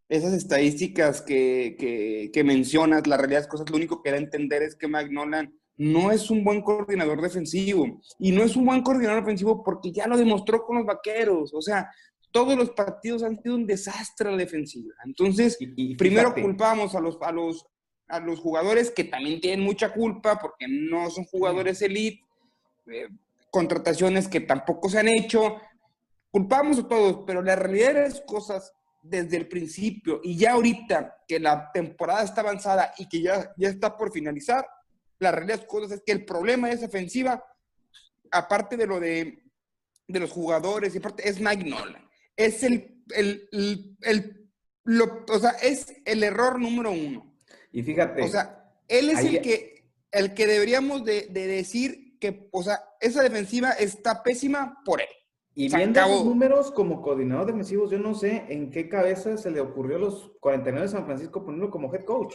esas estadísticas que, que, que mencionas, la realidad de las cosas, lo único que da a entender es que Mike Nolan no es un buen coordinador defensivo. Y no es un buen coordinador defensivo porque ya lo demostró con los vaqueros. O sea, todos los partidos han sido un desastre a la defensiva. Entonces, y, primero culpamos a los, a, los, a los jugadores que también tienen mucha culpa porque no son jugadores elite, eh, contrataciones que tampoco se han hecho. Culpamos a todos, pero la realidad de las cosas desde el principio y ya ahorita que la temporada está avanzada y que ya, ya está por finalizar, la realidad de cosas es que el problema de esa ofensiva, aparte de lo de, de los jugadores, y aparte, es Mike Nolan. Es el, el, el, lo, o sea, es el error número uno. Y fíjate. O sea, él es el que, el que deberíamos de, de decir que, o sea, esa defensiva está pésima por él. Y viendo esos números como coordinador defensivo, yo no sé en qué cabeza se le ocurrió a los 49 de San Francisco ponerlo como head coach.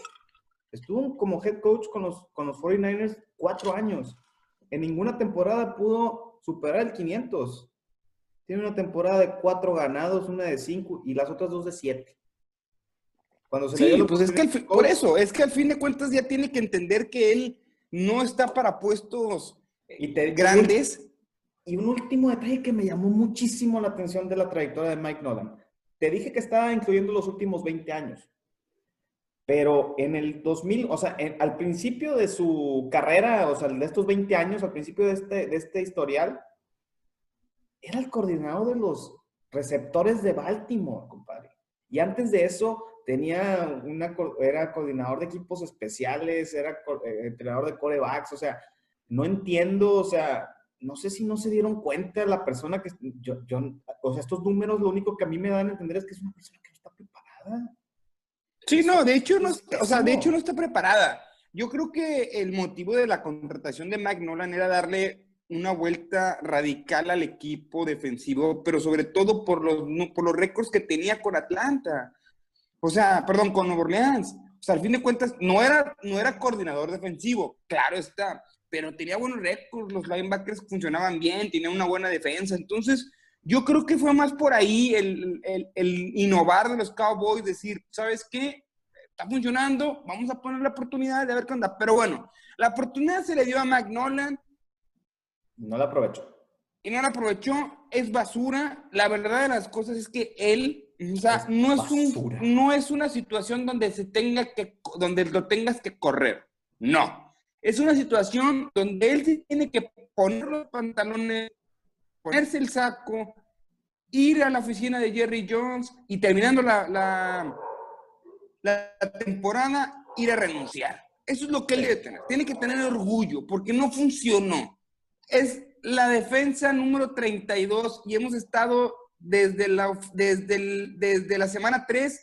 Estuvo como head coach con los, con los 49ers cuatro años. En ninguna temporada pudo superar el 500. Tiene una temporada de cuatro ganados, una de cinco y las otras dos de siete. Cuando se sí, pues es que por eso, es que al fin de cuentas ya tiene que entender que él no está para puestos y grandes y un último detalle que me llamó muchísimo la atención de la trayectoria de Mike Nolan. Te dije que estaba incluyendo los últimos 20 años. Pero en el 2000, o sea, al principio de su carrera, o sea, de estos 20 años, al principio de este, de este historial, era el coordinador de los receptores de Baltimore, compadre. Y antes de eso, tenía una, era coordinador de equipos especiales, era eh, entrenador de corebacks, o sea, no entiendo, o sea, no sé si no se dieron cuenta la persona que yo, yo, o sea, estos números lo único que a mí me dan a entender es que es una persona que no está preparada. Sí, no, de hecho no, o sea, de hecho no está preparada. Yo creo que el motivo de la contratación de Mike Nolan era darle una vuelta radical al equipo defensivo, pero sobre todo por los, por los récords que tenía con Atlanta. O sea, perdón, con Nueva Orleans. O sea, al fin de cuentas, no era, no era coordinador defensivo, claro está, pero tenía buenos récords, los linebackers funcionaban bien, tenía una buena defensa. Entonces, yo creo que fue más por ahí el, el, innovar de los Cowboys, decir, ¿sabes qué? Está funcionando, vamos a poner la oportunidad de ver qué onda. Pero bueno, la oportunidad se le dio a McNolan. No la aprovechó. Y no la aprovechó, es basura. La verdad de las cosas es que él, o sea, no, es un, no es una situación donde se tenga que, donde lo tengas que correr. No es una situación donde él tiene que poner los pantalones, ponerse el saco, ir a la oficina de Jerry Jones y terminando la, la, temporada, ir a renunciar. Eso es lo que él debe tener. Tiene que tener orgullo porque no funcionó. Es la defensa número 32 y hemos estado desde la, desde, desde la semana 3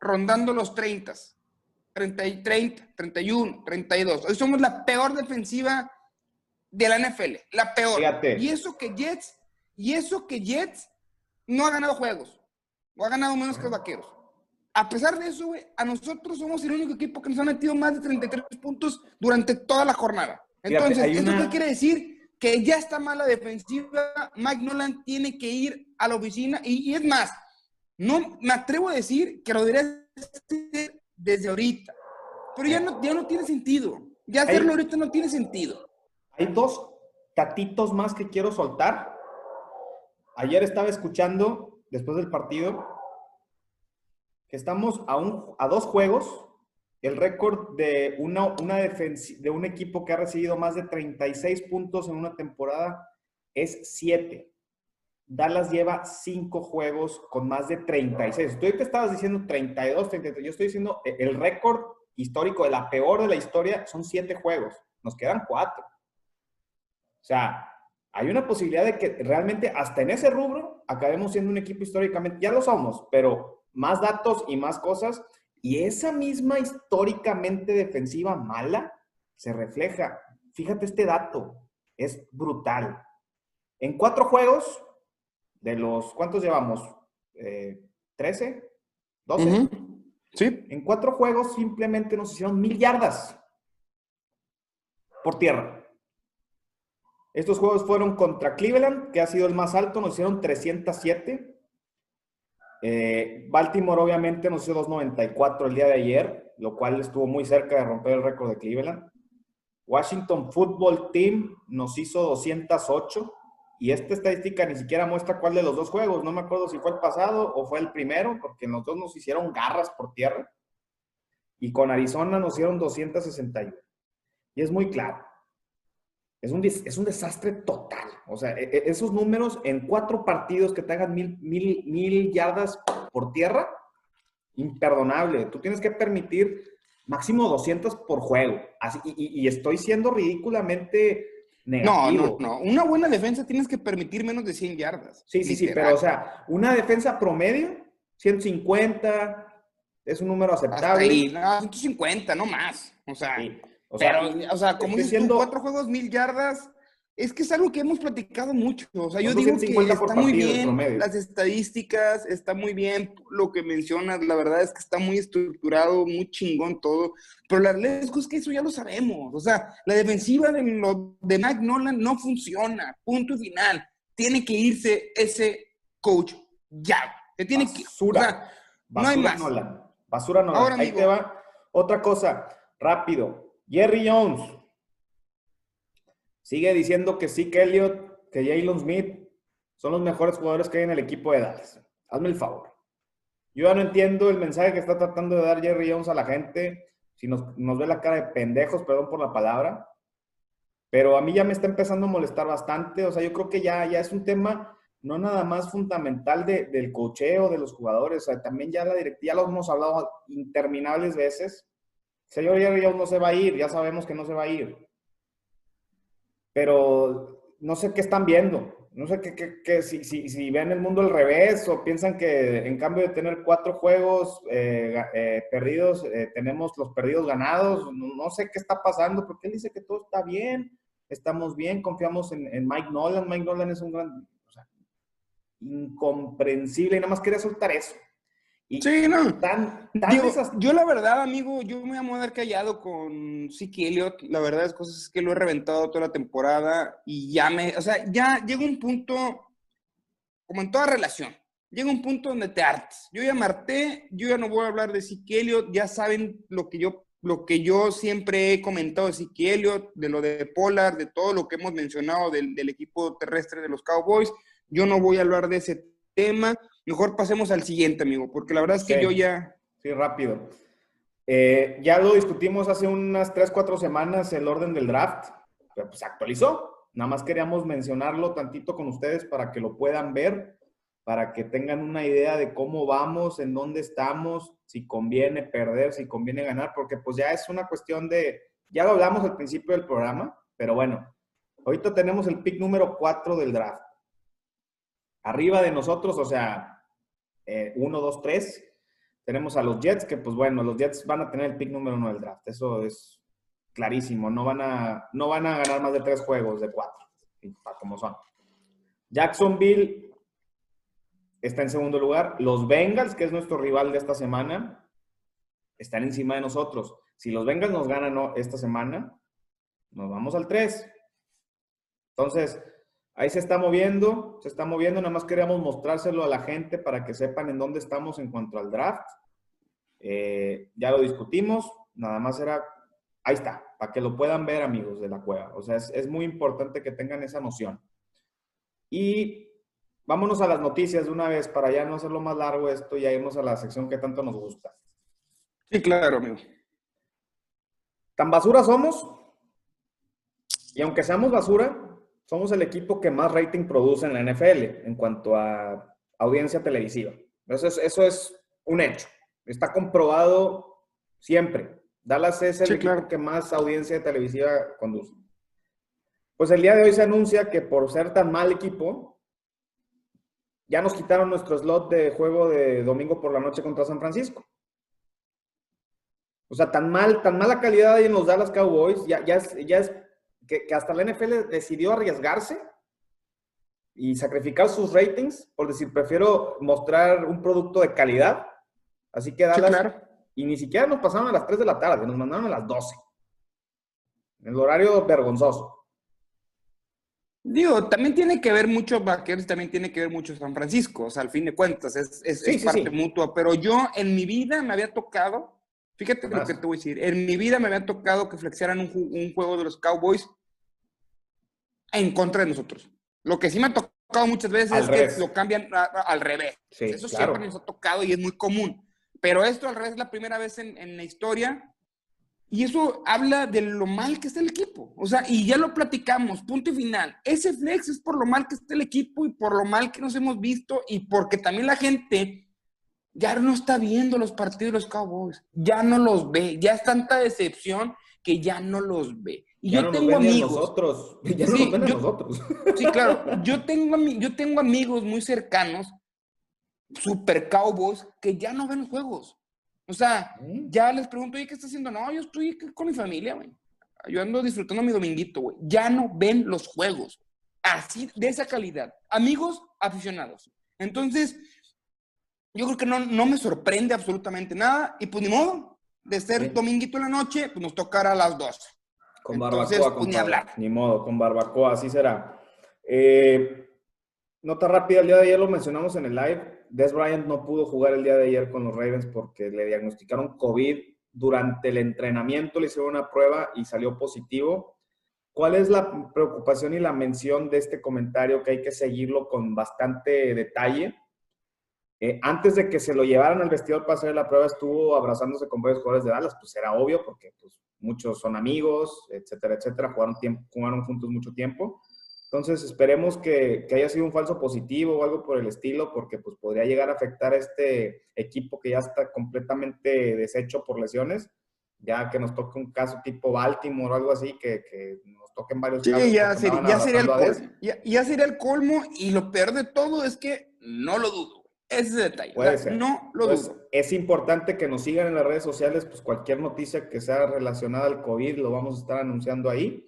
rondando los 30. 30, 30, 31, 32. Hoy somos la peor defensiva de la NFL, la peor. Y eso que Jets, y eso que Jets no ha ganado juegos, o ha ganado menos que los vaqueros. A pesar de eso, a nosotros somos el único equipo que nos ha metido más de 33 puntos durante toda la jornada. Entonces, ¿esto qué quiere decir? Que ya está mala defensiva, Mike Nolan tiene que ir a la oficina y, y es más, no me atrevo a decir que lo debería hacer desde ahorita. Pero ya no, ya no tiene sentido. Ya hacerlo ahorita no tiene sentido. Hay dos tatitos más que quiero soltar. Ayer estaba escuchando, después del partido, que estamos a, un, a dos juegos. El récord de, una, una de un equipo que ha recibido más de 36 puntos en una temporada es 7. Dallas lleva cinco juegos con más de 36. Tú te estabas diciendo 32, 33. Yo estoy diciendo eh, el récord histórico de la peor de la historia son siete juegos. Nos quedan cuatro. O sea, hay una posibilidad de que realmente hasta en ese rubro acabemos siendo un equipo históricamente, ya lo somos, pero más datos y más cosas. Y esa misma históricamente defensiva mala se refleja. Fíjate este dato, es brutal. En cuatro juegos, de los, ¿cuántos llevamos? Eh, ¿13? ¿12? Sí. En cuatro juegos simplemente nos hicieron mil yardas por tierra. Estos juegos fueron contra Cleveland, que ha sido el más alto, nos hicieron 307. Eh, Baltimore obviamente nos hizo 294 el día de ayer, lo cual estuvo muy cerca de romper el récord de Cleveland. Washington Football Team nos hizo 208. Y esta estadística ni siquiera muestra cuál de los dos juegos. No me acuerdo si fue el pasado o fue el primero, porque en los dos nos hicieron garras por tierra. Y con Arizona nos hicieron 261. Y es muy claro. Es un, es un desastre total. O sea, e, e, esos números en cuatro partidos que te hagan mil, mil, mil yardas por tierra, imperdonable. Tú tienes que permitir máximo 200 por juego. Así, y, estoy siendo ridículamente negativo. No, no, no. Una buena defensa tienes que permitir menos de 100 yardas. Sí, sí, sí, pero o sea, una defensa promedio, 150, es un número aceptable. ahí, no, 150, no más. O sea, pero, o sea, como dices cuatro juegos, mil yardas, es que es algo que hemos platicado mucho. O sea, yo digo que está muy bien las estadísticas, está muy bien lo que mencionas. La verdad es que está muy estructurado, muy chingón todo. Pero la realidad es que eso ya lo sabemos. O sea, la defensiva de, lo, de Mike Nolan no funciona. Punto final. Tiene que irse ese coach ya. Se tiene que. Basura. no hay más. Nolan. Basura Nolan. Ahora, Ahí te va. Otra cosa, rápido. Jerry Jones Sigue diciendo que sí, que Elliot, que Jalen Smith son los mejores jugadores que hay en el equipo de Dallas. Hazme el favor. Yo ya no entiendo el mensaje que está tratando de dar Jerry Jones a la gente. Si nos, ve la cara de pendejos, perdón por la palabra. Pero a mí ya me está empezando a molestar bastante. O sea, yo creo que ya, ya es un tema no nada más fundamental del cocheo de los jugadores. O sea, también ya la directiva, ya lo hemos hablado interminables veces. Señor Jerry no se va a ir, ya sabemos que no se va a ir pero no sé qué están viendo. No sé qué, si, si, ven el mundo al revés o piensan que en cambio de tener cuatro juegos eh, eh, perdidos, eh, tenemos los perdidos ganados. No, sé qué está pasando porque él dice que todo está bien, estamos bien, confiamos en, en Mike Nolan. Mike Nolan es un gran, o sea, incomprensible y nada más quería soltar eso sí, no. Yo la verdad, amigo, yo me voy a quedar callado con Siki Elliott. La verdad es cosas que lo he reventado toda la temporada y ya me, o sea, ya llega un punto, como en toda relación, llega un punto donde te hartes. Yo ya me harté, yo ya no voy a hablar de Siki Elliott, ya saben lo que yo lo que yo siempre he comentado de Siki Elliott, de lo de Polar, de todo lo que hemos mencionado del, del equipo terrestre de los Cowboys. Yo no voy a hablar de ese tema Mejor pasemos al siguiente, amigo, porque la verdad es que yo ya... Sí, rápido. Eh, ya lo discutimos hace unas 3, 4 semanas el orden del draft, pero pues se actualizó. Nada más queríamos mencionarlo tantito con ustedes para que lo puedan ver, para que tengan una idea de cómo vamos, en dónde estamos, si conviene perder, si conviene ganar, porque pues ya es una cuestión de, ya lo hablamos al principio del programa, pero bueno, ahorita tenemos el pick número 4 del draft. Arriba de nosotros, o sea, 1, 2, 3. Tenemos a los Jets, que pues bueno, los Jets van a tener el pick número uno del draft. Eso es clarísimo. No van a, no van a ganar más de tres juegos de cuatro, como son. Jacksonville está en segundo lugar. Los Bengals, que es nuestro rival de esta semana, están encima de nosotros. Si los Bengals nos ganan esta semana, nos vamos al 3. Entonces, Ahí se está moviendo, se está moviendo, nada más queríamos mostrárselo a la gente para que sepan en dónde estamos en cuanto al draft. Eh, ya lo discutimos, nada más era, ahí está, para que lo puedan ver amigos de la cueva. O sea, es, muy importante que tengan esa noción. Y vámonos a las noticias de una vez para ya no hacerlo más largo esto y irnos a la sección que tanto nos gusta. Sí, claro, amigo. Tan basura somos, y aunque seamos basura, somos el equipo que más rating produce en la NFL en cuanto a audiencia televisiva. Eso es, eso es un hecho. Está comprobado siempre. Dallas es el equipo que más audiencia televisiva conduce. Pues el día de hoy se anuncia que por ser tan mal equipo, ya nos quitaron nuestro slot de juego de domingo por la noche contra San Francisco. O sea, tan mal, tan mala calidad ahí en los Dallas Cowboys, ya, ya, ya es que, hasta la NFL decidió arriesgarse y sacrificar sus ratings por decir, prefiero mostrar un producto de calidad. Así que Dallas, y ni siquiera nos pasaron a las 3 de la tarde, nos mandaron a las 12. El horario vergonzoso. Digo, también tiene que ver mucho Vaqueros, también tiene que ver mucho San Francisco, o sea, al fin de cuentas, es, es, parte mutua, pero yo en mi vida me había tocado, fíjate lo que te voy a decir, en mi vida me había tocado que flexearan un, un juego de los Cowboys en contra de nosotros. Lo que sí me ha tocado muchas veces es que lo cambian al revés. Eso siempre nos ha tocado y es muy común. Pero esto al revés es la primera vez en, la historia. Y eso habla de lo mal que está el equipo. O sea, y ya lo platicamos, punto y final. Ese flex es por lo mal que está el equipo y por lo mal que nos hemos visto y porque también la gente ya no está viendo los partidos de los Cowboys, ya no los ve, ya es tanta decepción que ya no los ve. Y yo tengo amigos. Nosotros. Ya no sí, ven a nosotros. Sí, claro. Yo tengo, yo tengo amigos muy cercanos, super cowboys, que ya no ven los juegos. O sea, mm. ya les pregunto, ¿y qué está haciendo? No, yo estoy con mi familia, güey. Yo ando disfrutando mi dominguito, güey. Ya no ven los juegos. Así, de esa calidad. Amigos aficionados. Entonces, yo creo que no, no me sorprende absolutamente nada. Y pues ni modo, de ser dominguito en la noche, pues nos tocará a las 12. Con barbacoa, pues, ni hablar. Ni modo, con barbacoa, así será. Eh, nota rápida, el día de ayer lo mencionamos en el live. Des Bryant no pudo jugar el día de ayer con los Ravens porque le diagnosticaron COVID. Durante el entrenamiento le hicieron una prueba y salió positivo. ¿Cuál es la preocupación y la mención de este comentario que hay que seguirlo con bastante detalle? Eh, antes de que se lo llevaran al vestidor para hacer la prueba, estuvo abrazándose con varios jugadores de Dallas, pues era obvio porque pues, muchos son amigos, etcétera, etcétera, jugaron, tiempo, jugaron juntos mucho tiempo. Entonces esperemos que, que, haya sido un falso positivo o algo por el estilo, porque pues podría llegar a afectar a este equipo que ya está completamente deshecho por lesiones, ya que nos toque un caso tipo Baltimore o algo así, que, que nos toquen varios sí, Ya, sería, ya, sería el colmo, ya, ya sería el colmo y lo peor de todo es que no lo dudo. Ese detalle. No lo pues, dudo. Es importante que nos sigan en las redes sociales, pues cualquier noticia que sea relacionada al COVID lo vamos a estar anunciando ahí.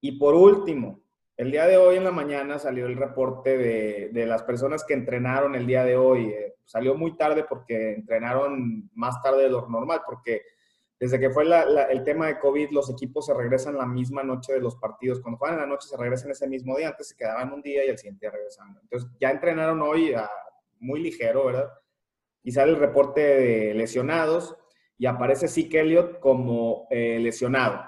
Y por último, el día de hoy en la mañana salió el reporte de, de las personas que entrenaron el día de hoy. Eh, salió muy tarde porque entrenaron más tarde de lo normal, porque desde que fue el tema de COVID, los equipos se regresan la misma noche de los partidos. Cuando juegan en la noche se regresan ese mismo día, antes se quedaban un día y el siguiente día regresaban. Entonces ya entrenaron hoy a muy ligero, ¿verdad? Y sale el reporte de lesionados y aparece Zeke Elliott como eh, lesionado.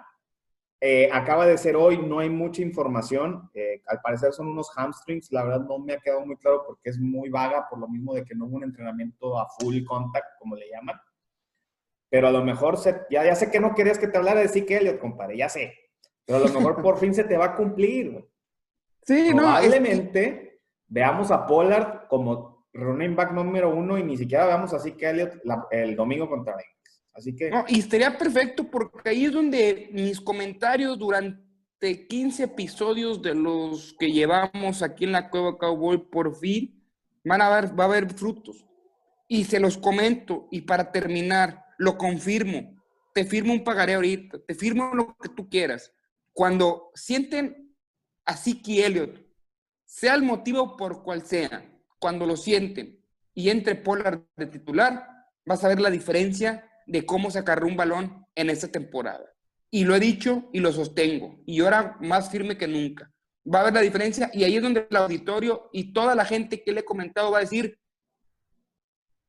Eh, acaba de ser hoy, no hay mucha información. Eh, al parecer son unos hamstrings. La verdad no me ha quedado muy claro porque es muy vaga, por lo mismo de que no hubo un entrenamiento a full contact, como le llaman. Pero a lo mejor, ya, ya sé que no querías que te hablara de Zeke Elliott, compadre, ya sé. Pero a lo mejor por fin se te va a cumplir. Sí, Probablemente veamos a Pollard como running back número uno y ni siquiera veamos así que Elliot el domingo contra Bengals. Así que... No, y estaría perfecto porque ahí es donde mis comentarios durante 15 episodios de los que llevamos aquí en la Cueva Cowboy por fin van a ver, va a haber frutos. Y se los comento y para terminar, lo confirmo. Te firmo un pagaré ahorita, te firmo lo que tú quieras. Cuando sienten a Siki Elliott, sea el motivo por cual sea, cuando lo sienten y entre Pollard de titular, vas a ver la diferencia de cómo se acarreó un balón en esta temporada. Y lo he dicho y lo sostengo. Y ahora más firme que nunca. Va a ver la diferencia y ahí es donde el auditorio y toda la gente que le he comentado va a decir,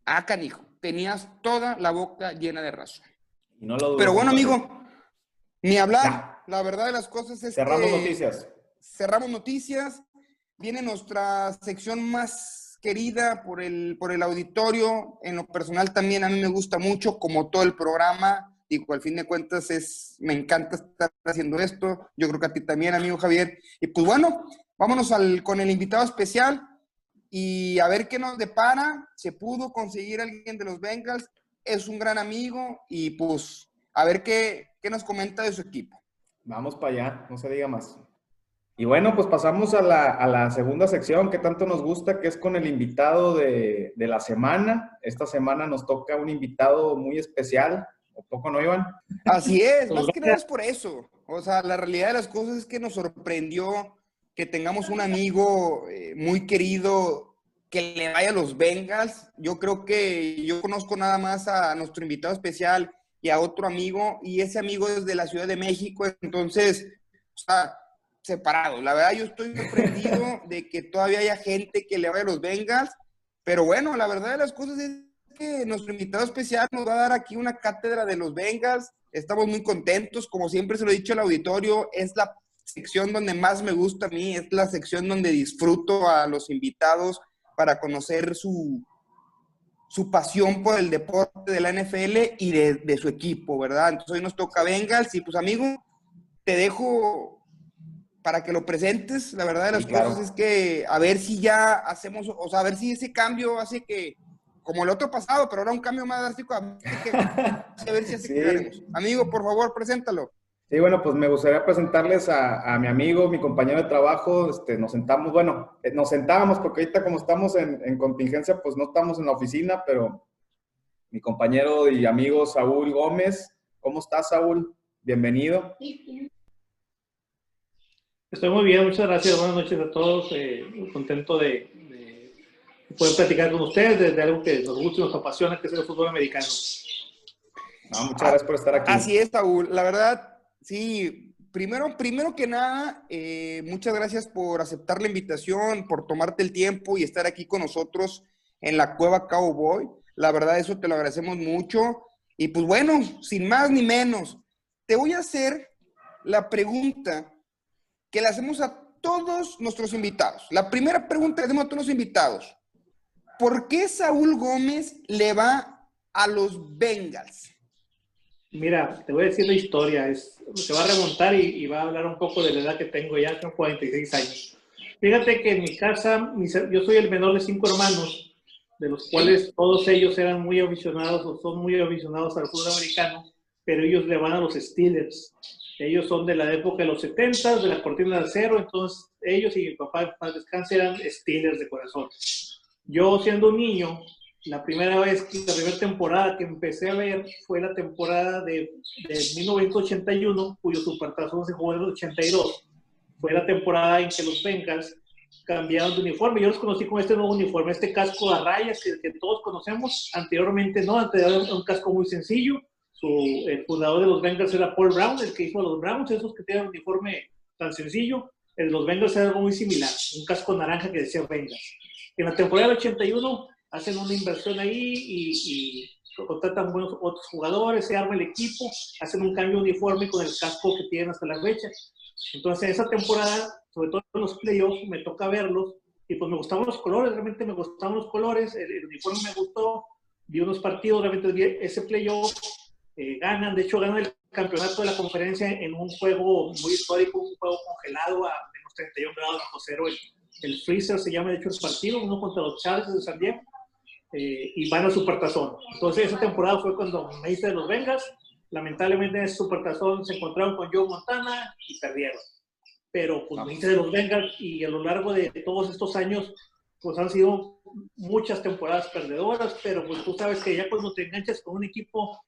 ah, canijo, tenías toda la boca llena de razón. Pero bueno, amigo, ni hablar. La verdad de las cosas es Cerramos noticias. Cerramos noticias. Viene nuestra sección más querida por el, por el auditorio. En lo personal también a mí me gusta mucho, como todo el programa. Digo, al fin de cuentas es, me encanta estar haciendo esto. Yo creo que a ti también, amigo Javier. Y pues bueno, vámonos al, con el invitado especial y a ver qué nos depara. Se pudo conseguir alguien de los Bengals. Es un gran amigo y pues a ver qué, qué nos comenta de su equipo. Vamos para allá, no se diga más. Y bueno, pues pasamos a la, segunda sección que tanto nos gusta, que es con el invitado de, la semana. Esta semana nos toca un invitado muy especial, ¿o poco no, Iván? Así es, más que nada es por eso. O sea, la realidad de las cosas es que nos sorprendió que tengamos un amigo eh, muy querido que le vaya a los Bengals. Yo creo que yo conozco nada más a nuestro invitado especial y a otro amigo, y ese amigo es de la Ciudad de México, entonces, o sea, separados. La verdad, yo estoy sorprendido de que todavía haya gente que le vaya a los Bengals, pero bueno, la verdad de las cosas es que nuestro invitado especial nos va a dar aquí una cátedra de los Bengals. Estamos muy contentos, como siempre se lo he dicho al auditorio, es la sección donde más me gusta a mí, es la sección donde disfruto a los invitados para conocer su, su pasión por el deporte de la NFL y de, de su equipo, ¿verdad? Entonces hoy nos toca Bengals y pues amigo, te dejo para que lo presentes. La verdad de las cosas es que a ver si ya hacemos, o sea, a ver si ese cambio hace que, como el otro pasado, pero ahora un cambio más drástico. A, ver si sí. Amigo, por favor, preséntalo. Sí, bueno, pues me gustaría presentarles a, mi amigo, mi compañero de trabajo. Este, nos sentamos, bueno, eh, nos sentábamos porque ahorita como estamos en, en, contingencia, pues no estamos en la oficina, pero mi compañero y amigo Saúl Gómez. ¿Cómo estás, Saúl? Bienvenido. Estoy muy bien, muchas gracias. Buenas noches a todos. Eh, contento de, poder platicar con ustedes de, algo que nos gusta y nos apasiona, que es el fútbol americano. muchas gracias por estar aquí. Así es, Saúl. La verdad, sí. Primero, primero que nada, eh, muchas gracias por aceptar la invitación, por tomarte el tiempo y estar aquí con nosotros en la Cueva Cowboy. La verdad, eso te lo agradecemos mucho. Y pues bueno, sin más ni menos, te voy a hacer la pregunta que le hacemos a todos nuestros invitados. La primera pregunta que hacemos a todos los invitados. ¿Por qué Saúl Gómez le va a los Bengals? Mira, te voy a decir la historia. Es, se va a remontar y, va a hablar un poco de la edad que tengo ya, tengo 46 años. Fíjate que en mi casa, yo soy el menor de cinco hermanos, de los cuales todos ellos eran muy aficionados o son muy aficionados al fútbol americano, pero ellos le van a los Steelers. Ellos son de la época de los 70, de la cortina de acero, entonces ellos y mi papá, para descanse, eran Steelers de corazón. Yo siendo un niño, la primera vez, la primera temporada que empecé a ver fue la temporada de, de 1981, cuyo supertazón se jugó en el 82. Fue la temporada en que los Bengals cambiaron de uniforme. Yo los conocí con este nuevo uniforme, este casco a rayas que, que todos conocemos. Anteriormente no, antes era un casco muy sencillo el fundador de los Bengals era Paul Brown, el que hizo a los Browns, esos que tienen un uniforme tan sencillo. De los Bengals era algo muy similar, un casco naranja que decía Bengals. En la temporada del 81 hacen una inversión ahí y, contratan buenos otros jugadores, se arma el equipo, hacen un cambio uniforme con el casco que tienen hasta la fecha. Entonces, en esa temporada, sobre todo en los playoffs, me toca verlos y pues me gustaban los colores, realmente me gustaban los colores, el, el uniforme me gustó, vi unos partidos, realmente vi ese playoff eh, ganan, de hecho ganan el campeonato de la conferencia en un juego muy histórico, un juego congelado a menos 31 grados bajo cero. El, freezer se llama de hecho el partido, uno contra los Chargers de San Diego, eh, y van al Supertazón. Entonces esa temporada fue cuando me hice de los Vengas. Lamentablemente en ese Supertazón se encontraron con Joe Montana y perdieron. Pero pues me hice de los Bengals y a lo largo de todos estos años pues han sido muchas temporadas perdedoras, pero pues tú sabes que ya cuando te enganchas con un equipo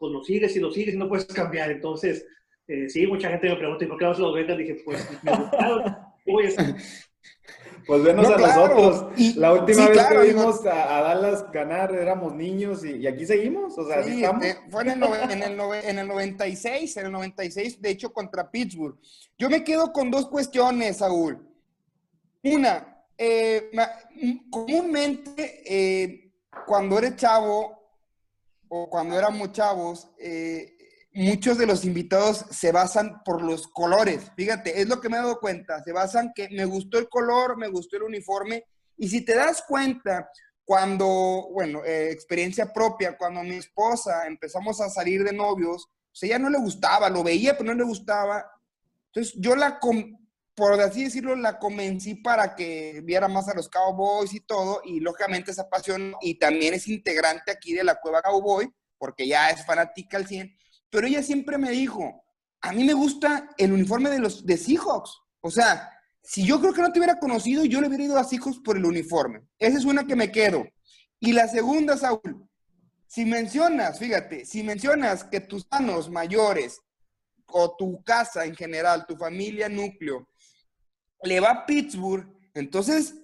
pues lo sigues y lo sigues y no puedes cambiar. Entonces, eh, sí, mucha gente me pregunta, ¿y por qué vas a los Bengals? Dije, pues me gustaron. Pues venos a nosotros. la última vez que vimos a, Dallas ganar éramos niños y, aquí seguimos. O sea, sí, estamos. fue en el, en, el en el 96, en el 96, de hecho, contra Pittsburgh. Yo me quedo con dos cuestiones, Saúl. Una, eh, comúnmente eh, cuando eres chavo, o cuando éramos chavos, eh, muchos de los invitados se basan por los colores. Fíjate, es lo que me he dado cuenta. Se basan que me gustó el color, me gustó el uniforme. Y si te das cuenta, cuando, bueno, eh, experiencia propia, cuando mi esposa empezamos a salir de novios, o sea, ella no le gustaba, lo veía, pero no le gustaba. Entonces yo la, por así decirlo, la convencí para que viera más a los Cowboys y todo, y lógicamente esa pasión, y también es integrante aquí de la Cueva Cowboy, porque ya es fanática al 100, pero ella siempre me dijo, a mí me gusta el uniforme de los de Seahawks, o sea, si yo creo que no te hubiera conocido, yo le hubiera ido a Seahawks por el uniforme. Esa es una que me quedo. Y la segunda, Saúl, si mencionas, fíjate, si mencionas que tus manos mayores o tu casa en general, tu familia núcleo, le va a Pittsburgh, entonces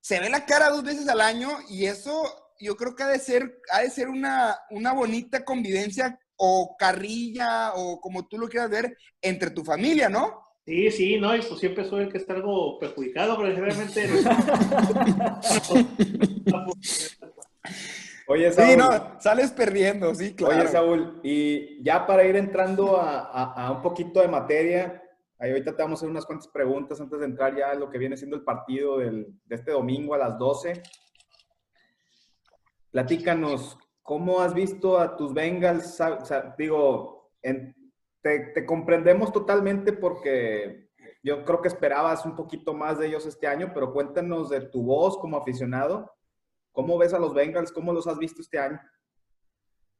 se ve la cara dos veces al año y eso yo creo que ha de ser, ha de ser una, una bonita convivencia o carrilla o como tú lo quieras ver entre tu familia, ¿no? Sí, sí, no, y pues siempre soy el que está algo perjudicado, pero realmente... Oye, Saúl. Sí, no, sales perdiendo, sí, claro. Oye, Saúl, y ya para ir entrando a, a un poquito de materia, Ahí ahorita te vamos a hacer unas cuantas preguntas antes de entrar ya a lo que viene siendo el partido del, de este domingo a las 12. Platícanos, ¿cómo has visto a tus Bengals? O sea, digo, te, te, comprendemos totalmente porque yo creo que esperabas un poquito más de ellos este año, pero cuéntanos de tu voz como aficionado. ¿Cómo ves a los Bengals? ¿Cómo los has visto este año?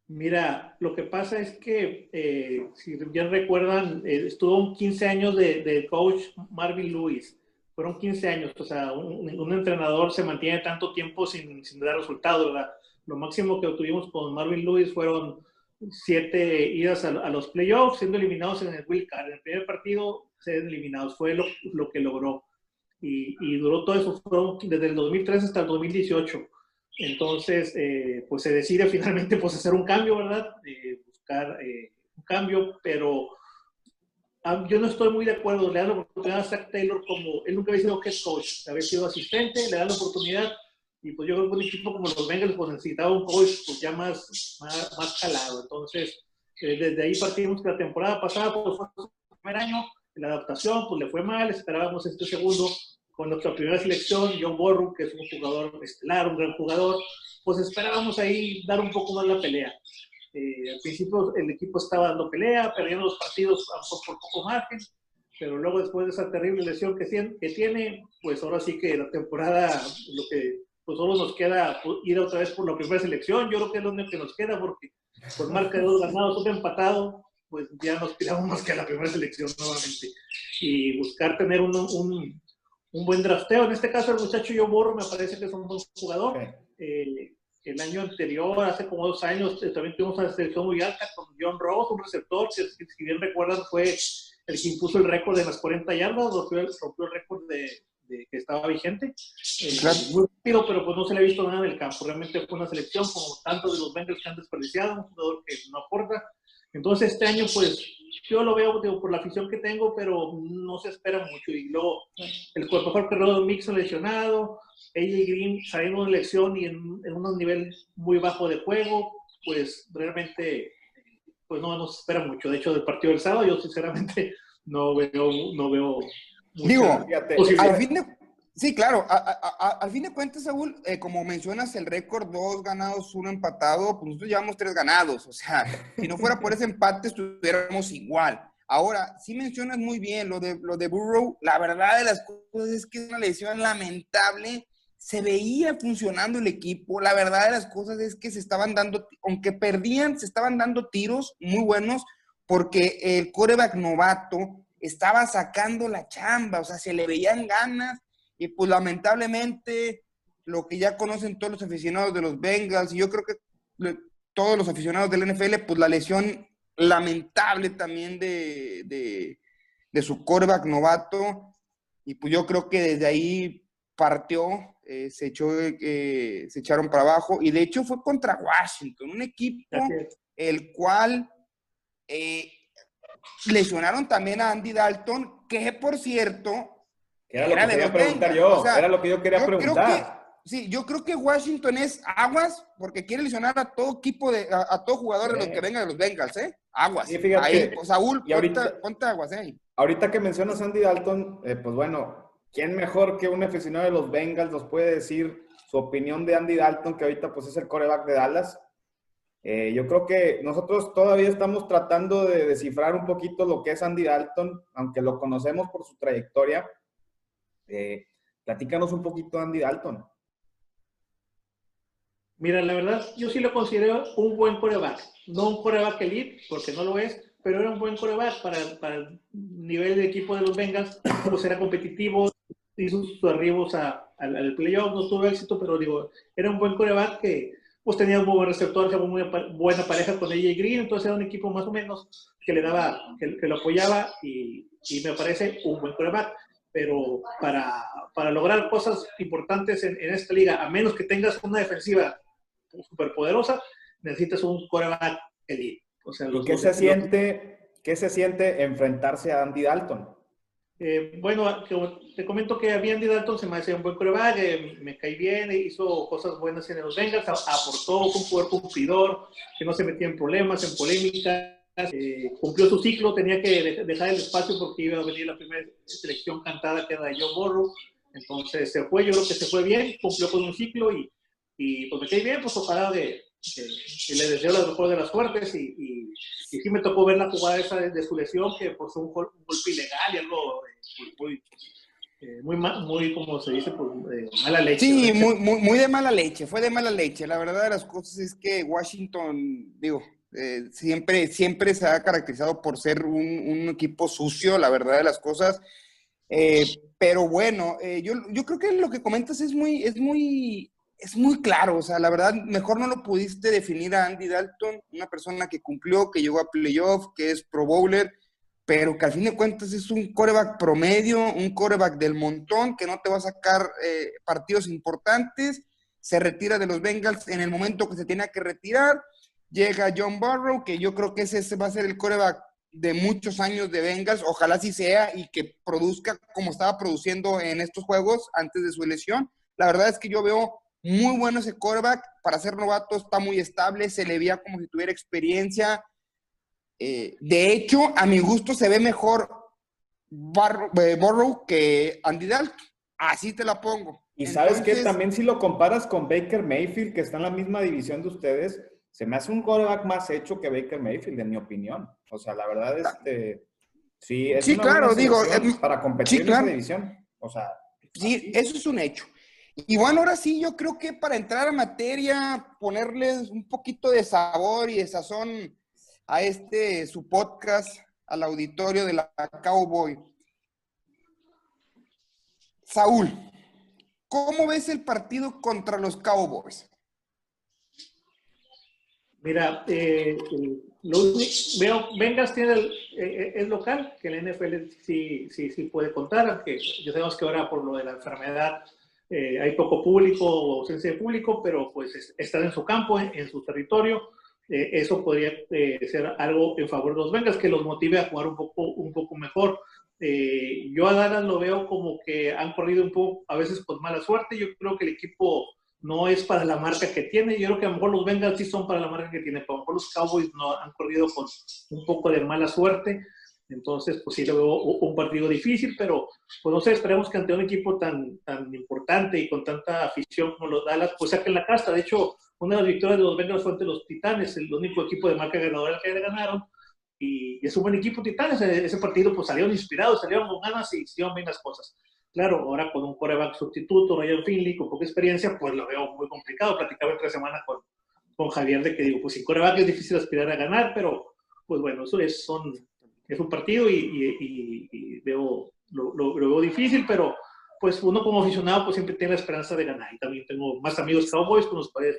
Mira, lo que pasa es que, eh, si bien recuerdan, eh, estuvo 15 años de, de, coach Marvin Lewis. Fueron 15 años, o sea, un, entrenador se mantiene tanto tiempo sin, sin, dar resultados, ¿verdad? Lo máximo que obtuvimos con Marvin Lewis fueron siete idas a, a los playoffs, siendo eliminados en el Wild Card. En el primer partido, ser eliminados, fue lo, lo que logró. Y, y, duró todo eso, fueron desde el 2003 hasta el 2018 entonces, eh, pues se decide finalmente pues, hacer un cambio, ¿verdad? Eh, buscar eh, un cambio, pero yo no estoy muy de acuerdo. Le dan la oportunidad a Zach Taylor como, él nunca había sido head coach, había sido asistente, le dan la oportunidad. Y pues yo creo que un equipo como los Bengals pues necesitaba un coach pues ya más, más, más calado. Entonces, desde ahí partimos que la temporada pasada pues fue su primer año, la adaptación pues le fue mal, esperábamos este segundo con nuestra primera selección, John Borru, que es un jugador estelar, un gran jugador, pues esperábamos ahí dar un poco más la pelea. Eh, al principio el equipo estaba dando pelea, perdiendo los partidos por poco margen, pero luego después de esa terrible lesión que, que tiene, pues ahora sí que la temporada, lo que pues solo nos queda ir otra vez por la primera selección, yo creo que es lo único que nos queda, porque por marca de dos ganados, un empatado, pues ya nos quedamos más que a la primera selección nuevamente. Y buscar tener un, un un buen drafteo. En este caso, el muchacho Yo Borro me parece que es un buen jugador. Eh, el año anterior, hace como dos años, eh, también tuvimos una selección muy alta con John Ross, un receptor que, si bien recuerdan, fue el que impuso el récord de las 40 yardas, rompió el, rompió el récord de, que estaba vigente. Eh, muy rápido, pero pues no se le ha visto nada en el campo. Realmente fue una selección como tanto de los Bengals que han desperdiciado, un jugador que no aporta. Entonces, este año, pues, yo lo veo por la afición que tengo, pero no se espera mucho. Y luego, el cuerpo mejor de Mixon lesionado, AJ Green saliendo de lesión y en, un nivel muy bajo de juego, pues realmente pues no nos espera mucho. De hecho, del partido del sábado, yo sinceramente no veo, no veo Digo, al fin de, Sí, claro. al fin de cuentas, Saúl, eh, como mencionas el récord, dos ganados, uno empatado, pues nosotros llevamos tres ganados. O sea, si no fuera por ese empate, estuviéramos igual. Ahora, sí mencionas muy bien lo de, lo de Burrow. La verdad de las cosas es que es una lesión lamentable. Se veía funcionando el equipo. La verdad de las cosas es que se estaban dando, aunque perdían, se estaban dando tiros muy buenos porque el coreback novato estaba sacando la chamba. O sea, se le veían ganas y pues lamentablemente, lo que ya conocen todos los aficionados de los Bengals, y yo creo que todos los aficionados del NFL, pues la lesión lamentable también de, de, su coreback novato, y pues yo creo que desde ahí partió, eh, se, echó, eh, se echaron para abajo, y de hecho fue contra Washington, un equipo el cual eh, lesionaron también a Andy Dalton, que por cierto, era, lo que quería preguntar yo, era lo que yo quería preguntar. sí, yo creo que Washington es aguas porque quiere lesionar a todo equipo, de, a, todo jugador de los que vengan de los Bengals, ¿eh? Aguas. Sí, fíjate, Ahí, pues, Saúl, y ahorita, ponte, aguas, ¿eh? Ahorita que mencionas Andy Dalton, eh, pues bueno, ¿quién mejor que un aficionado de los Bengals nos puede decir su opinión de Andy Dalton, que ahorita pues es el coreback de Dallas? Eh, yo creo que nosotros todavía estamos tratando de descifrar un poquito lo que es Andy Dalton, aunque lo conocemos por su trayectoria. Eh, platícanos un poquito, Andy Dalton. Mira, la verdad, yo sí lo considero un buen coreback. No un coreback elite, porque no lo es, pero era un buen coreback para, el nivel de equipo de los Bengals. Pues era competitivo, hizo sus arribos al, playoff, no tuvo éxito, pero digo, era un buen coreback que pues tenía un buen receptor, una muy buena pareja con AJ Green, entonces era un equipo más o menos que le daba, que, lo apoyaba y me parece un buen coreback pero para, para lograr cosas importantes en, en, esta liga, a menos que tengas una defensiva superpoderosa, necesitas un coreback elite. O sea, ¿Y qué se, siente, qué se siente enfrentarse a Andy Dalton? Eh, bueno, te comento que a mí Andy Dalton se me hace un buen coreback, eh, me cae bien, hizo cosas buenas en los Bengals, aportó un jugador cumplidor, que no se metía en problemas, en polémica, eh, cumplió su ciclo, tenía que dejar el espacio porque iba a venir la primera selección cantada que era de Joe Burrow. Entonces se fue, yo creo que se fue bien, cumplió con un ciclo y, y pues me quedé bien, pues ojalá de, le deseo la mejor de las suertes y, y, y, sí me tocó ver la jugada esa de, su lesión que pues un, un golpe ilegal y algo eh, muy, eh, muy, muy, como se dice, pues, de mala leche. Sí, muy, muy, muy, de mala leche, fue de mala leche. La verdad de las cosas es que Washington, digo, eh, siempre, siempre se ha caracterizado por ser un, equipo sucio, la verdad de las cosas. Eh, pero bueno, yo, yo creo que lo que comentas es muy, es muy, es muy claro. O sea, la verdad, mejor no lo pudiste definir a Andy Dalton, una persona que cumplió, que llegó a playoff, que es pro bowler pero que al fin de cuentas es un coreback promedio, un coreback del montón, que no te va a sacar eh, partidos importantes, se retira de los Bengals en el momento que se tenía que retirar, llega John Burrow, que yo creo que ese va a ser el coreback de muchos años de Bengals, ojalá sí sea y que produzca como estaba produciendo en estos juegos antes de su lesión. La verdad es que yo veo muy bueno ese coreback, para ser novato está muy estable, se le veía como si tuviera experiencia, eh, de hecho, a mi gusto se ve mejor eh, Burrow que Andy Dalton. Así te la pongo. Y sabes que también si lo comparas con Baker Mayfield, que está en la misma división de ustedes, se me hace un quarterback más hecho que Baker Mayfield, en mi opinión. O sea, la verdad, este, sí, es sí, claro, digo, para competir en esa división. O sea, sí, eso es un hecho. Y bueno, ahora sí, yo creo que para entrar a materia, ponerles un poquito de sabor y de sazón a este su podcast, al auditorio de la Cowboy. Saúl, ¿cómo ves el partido contra los Cowboys? Mira, eh, veo, Vengas tiene el, eh, local, que el NFL sí, sí, sí puede contar, aunque ya sabemos que ahora por lo de la enfermedad eh, hay poco público o ausencia de público, pero pues están en su campo, en su territorio. Eh, eso podría eh, ser algo en favor de los Bengals, que los motive a jugar un poco, un poco mejor. Eh, yo a Dallas lo veo como que han corrido un poco, a veces con mala suerte. Yo creo que el equipo no es para la marca que tiene. Yo creo que a lo mejor los Bengals sí son para la marca que tiene, pero a lo mejor los Cowboys no han corrido con un poco de mala suerte. Entonces, pues sí lo un partido difícil, pero pues no sé, esperemos que ante un equipo tan, tan importante y con tanta afición como los Dallas, pues saquen la casta. De hecho, una de las victorias de los Bengals fue ante los Titanes, el único equipo de marca ganadora que ganaron. Y es un buen equipo Titanes. Ese partido pues salieron inspirados, salieron con ganas y hicieron bien las cosas. Claro, ahora con un coreback sustituto, Ryan Finley, con poca experiencia, pues lo veo muy complicado. Platicaba entre semana con, con Javier de que digo, pues sin coreback es difícil aspirar a ganar, pero pues bueno, eso es, son, es un partido y, y, veo, lo, lo, veo difícil, pero pues uno como aficionado pues siempre tiene la esperanza de ganar. Y también tengo más amigos Cowboys con los cuales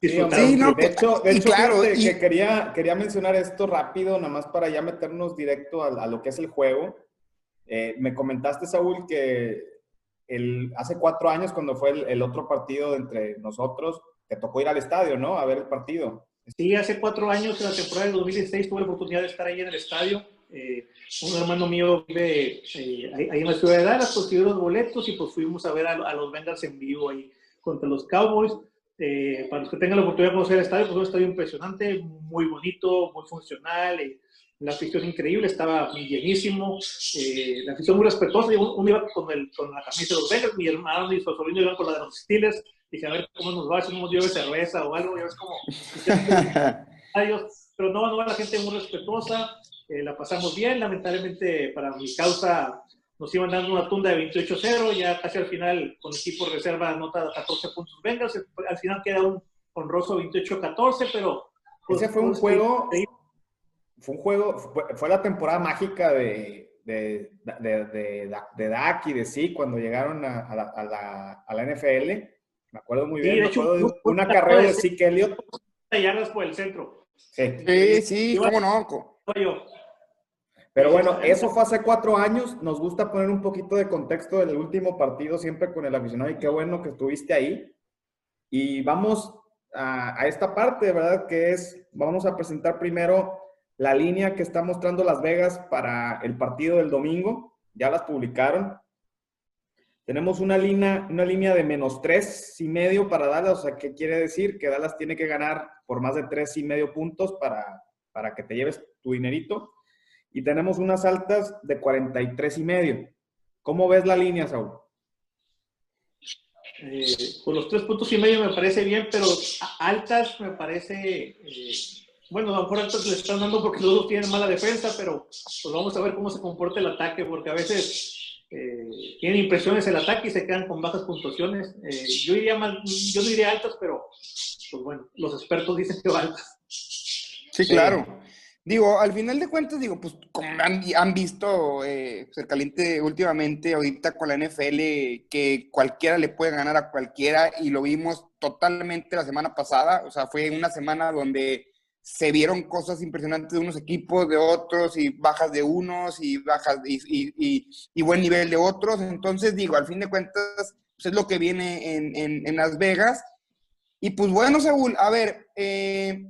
Sí, de hecho, de hecho claro, que quería, quería mencionar esto rápido, nada más para ya meternos directo a, lo que es el juego. Eh, me comentaste, Saúl, que hace cuatro años, cuando fue el, otro partido entre nosotros, te tocó ir al estadio, ¿no? A ver el partido. Sí, hace cuatro años, en la temporada de 2016, tuve la oportunidad de estar ahí en el estadio. Eh, un hermano mío vive eh, ahí, en la ciudad de Dallas, pues los boletos y pues fuimos a ver a, los Bengals en vivo ahí contra los Cowboys. Eh, para los que tengan la oportunidad de conocer el estadio, pues un estadio impresionante, muy bonito, muy funcional, la afición increíble, estaba llenísimo, la afición muy respetuosa, uno iba con, el, con la camisa de los Bengals, mi hermano y su sobrino iban con la de los Steelers, dije a ver cómo nos va, si nos lleve cerveza o algo, ya ves como... pero no, no, la gente muy respetuosa, eh, la pasamos bien, lamentablemente para mi causa nos iban dando una tunda de 28-0, ya casi al final con equipo reserva anota 14 puntos Vengas, al final queda un honroso 28-14, pero... Pues, Ese fue un juego, fue un juego, fue, la temporada mágica de, de, de, de, de Dak y de sí cuando llegaron a, a, la, a, la, a la, NFL. Me acuerdo muy bien, de una carrera de Zeke Elliott. yardas por el centro. Sí, sí, cómo no. Pero bueno, eso fue hace cuatro años. Nos gusta poner un poquito de contexto del último partido siempre con el aficionado y qué bueno que estuviste ahí. Y vamos a, esta parte, ¿verdad? Que es, vamos a presentar primero la línea que está mostrando Las Vegas para el partido del domingo. Ya las publicaron. Tenemos una línea, una línea de menos tres y medio para Dallas. O sea, ¿qué quiere decir? Que Dallas tiene que ganar por más de tres y medio puntos para, para que te lleves tu dinerito y tenemos unas altas de 43 y medio. ¿Cómo ves la línea, Saúl? Eh, los tres puntos y medio me parece bien, pero altas me parece, eh, bueno, a lo mejor altas le están dando porque los dos tienen mala defensa, pero pues vamos a ver cómo se comporta el ataque, porque a veces eh, tienen impresiones el ataque y se quedan con bajas puntuaciones. Eh, yo iría más, yo no diría altas, pero pues bueno, los expertos dicen que altas. Sí, claro. Digo, al final de cuentas, digo, pues como han, visto eh, pues, caliente últimamente, ahorita con la NFL, que cualquiera le puede ganar a cualquiera y lo vimos totalmente la semana pasada, o sea, fue una semana donde se vieron cosas impresionantes de unos equipos, de otros, y bajas de unos, y bajas, y, buen nivel de otros. Entonces, digo, al fin de cuentas, pues es lo que viene en, Las Vegas. Y pues bueno, Saúl, a ver, eh,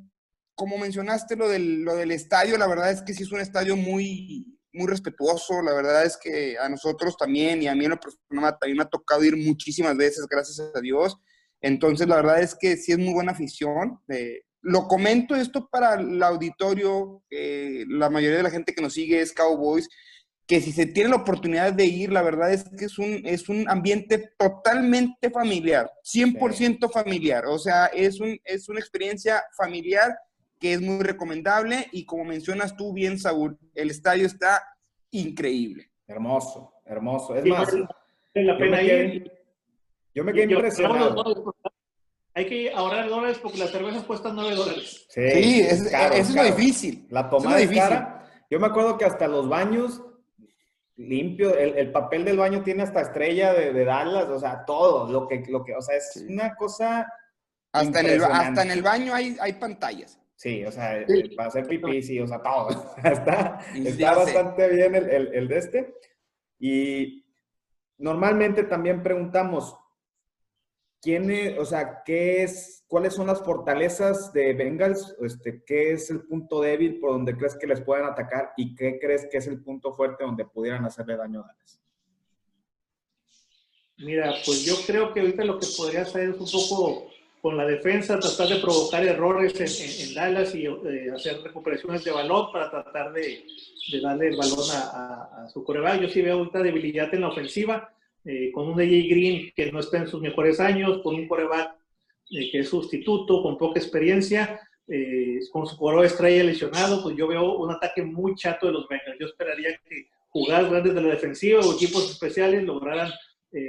como mencionaste lo del, lo del estadio, la verdad es que sí es un estadio muy, muy respetuoso. La verdad es que a nosotros también y a mí en lo personal también me ha tocado ir muchísimas veces, gracias a Dios. Entonces, la verdad es que sí es muy buena afición. Lo comento esto para el auditorio, la mayoría de la gente que nos sigue es Cowboys, que si se tiene la oportunidad de ir, la verdad es que es un, es un ambiente totalmente familiar, 100% familiar. O sea, es, un, es una experiencia familiar que es muy recomendable y como mencionas tú bien, Saúl, el estadio está increíble. Hermoso, hermoso. Es más, la pena ir. Yo me quedé impresionado. Hay que ahorrar dólares porque las cervezas cuestan 9 dólares. Sí, es, eso es lo difícil. La tomada es cara. Yo me acuerdo que hasta los baños limpio, el, papel del baño tiene hasta estrella de, de, Dallas, o sea, todo, lo que, lo que, o sea, es una cosa. Hasta en, el, hasta en el baño hay, hay pantallas. Sí, o sea, para hacer pipí, sí, o sea, todo. está, está bastante bien el, el, el, de este. Y normalmente también preguntamos, ¿quién es, o sea, qué es, cuáles son las fortalezas de Bengals? Este, ¿Qué es el punto débil por donde crees que les pueden atacar? ¿Y qué crees que es el punto fuerte donde pudieran hacerle daño a Dallas? Mira, pues yo creo que ahorita lo que podría hacer es un poco con la defensa, tratar de provocar errores en, Dallas y eh, hacer recuperaciones de balón para tratar de, darle el balón a, su coreback. Yo sí veo ahorita debilidad en la ofensiva, eh, con un DJ Green que no está en sus mejores años, con un coreback eh, que es sustituto, con poca experiencia, con su coreback estrella lesionado, pues yo veo un ataque muy chato de los Bengals. Yo esperaría que jugar grandes de la defensiva o equipos especiales lograran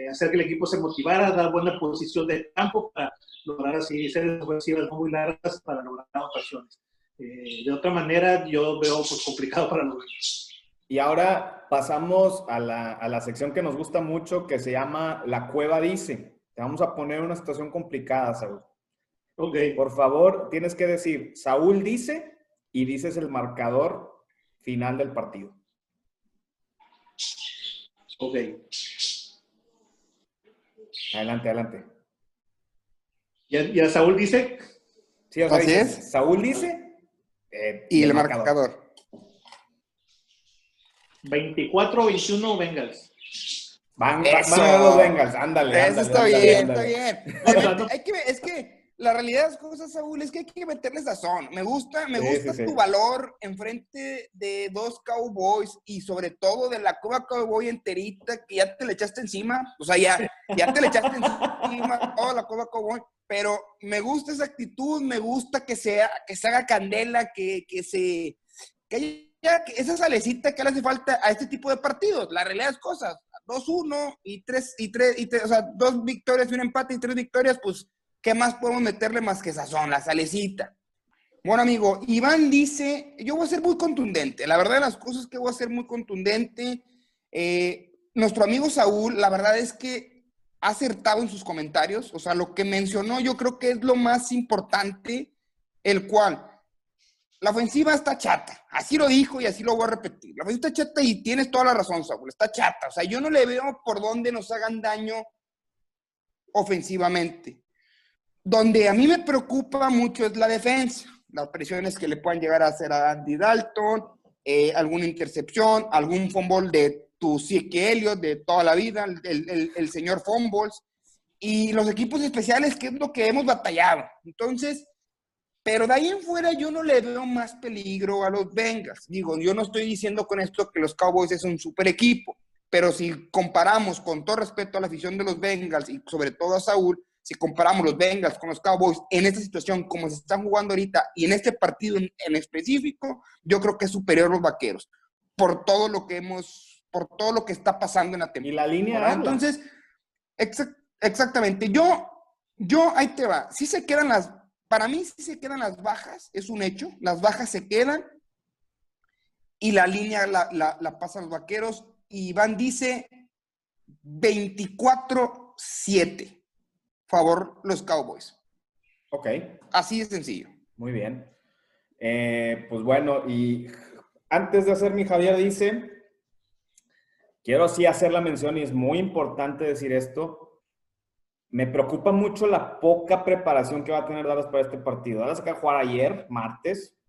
hacer que el equipo se motivara, dar buena posición de campo para lograr así series ofensivas muy largas para lograr ocasiones. Eh, de otra manera, yo veo pues, complicado para los Y ahora pasamos a la, a la, sección que nos gusta mucho, que se llama La Cueva Dice. Te vamos a poner una situación complicada, Saúl. Ok. Por favor, tienes que decir, Saúl dice, y dices el marcador final del partido. Ok. Adelante, adelante. ¿Y a, Saúl dice? Sí, o Así es. Saúl dice. Eh, y el, marcador. 24-21 Bengals. Van, van, a los Bengals, ándale. Eso está bien, está bien. Hay que, es que la realidad de las cosas, Saúl, es que hay que meterle sazón. Me gusta, me gusta tu valor enfrente de dos Cowboys y sobre todo de la Cuba Cowboy enterita que ya te le echaste encima. O sea, ya, ya te le echaste encima toda la Cuba Cowboy pero me gusta esa actitud, me gusta que, sea, que se haga candela, que, que se... Que haya esa salecita que le hace falta a este tipo de partidos. La realidad es cosas. 2-1 y 3, y 3, y o sea, dos victorias y un empate y tres victorias, pues, ¿qué más podemos meterle más que sazón? La salecita. Bueno, amigo, Iván dice, yo voy a ser muy contundente. La verdad de las cosas es que voy a ser muy contundente. Eh, nuestro amigo Saúl, la verdad es que acertado en sus comentarios. O sea, lo que mencionó yo creo que es lo más importante, el cual la ofensiva está chata. Así lo dijo y así lo voy a repetir. La ofensiva está chata y tienes toda la razón, Saúl. Está chata. O sea, yo no le veo por dónde nos hagan daño ofensivamente. Donde a mí me preocupa mucho es la defensa. Las presiones que le puedan llegar a hacer a Andy Dalton, eh, alguna intercepción, algún fumble de tu Sique Elliott de toda la vida, el, señor Fumbles, y los equipos especiales, que es lo que hemos batallado. Entonces, pero de ahí en fuera yo no le veo más peligro a los Bengals. Digo, yo no estoy diciendo con esto que los Cowboys es un super equipo, pero si comparamos con todo respeto a la afición de los Bengals y sobre todo a Saúl, si comparamos los Bengals con los Cowboys en esta situación como se están jugando ahorita y en este partido en, en específico, yo creo que es superior a los Vaqueros por todo lo que hemos por todo lo que está pasando en la temporada. Y la línea. Entonces, exactamente. Yo, yo, ahí te va. Si se quedan las, para mí sí se quedan las bajas, es un hecho. Las bajas se quedan y la línea la, la, la pasan los vaqueros. Y Iván dice 24-7. Favor los Cowboys. Ok. Así de sencillo. Muy bien. Eh, pues bueno, y antes de hacer mi Javier dice, quiero sí hacer la mención y es muy importante decir esto. Me preocupa mucho la poca preparación que va a tener Dallas para este partido. Dallas acaba de jugar ayer, martes.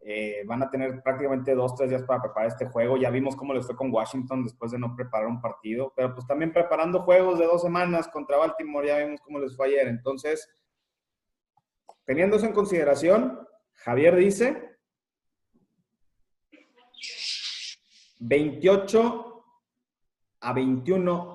Eh, van a tener prácticamente dos, tres días para preparar este juego. Ya vimos cómo les fue con Washington después de no preparar un partido, pero pues también preparando juegos de dos semanas contra Baltimore, ya vimos cómo les fue ayer. Entonces, teniendo eso en consideración, Javier dice 28 a 21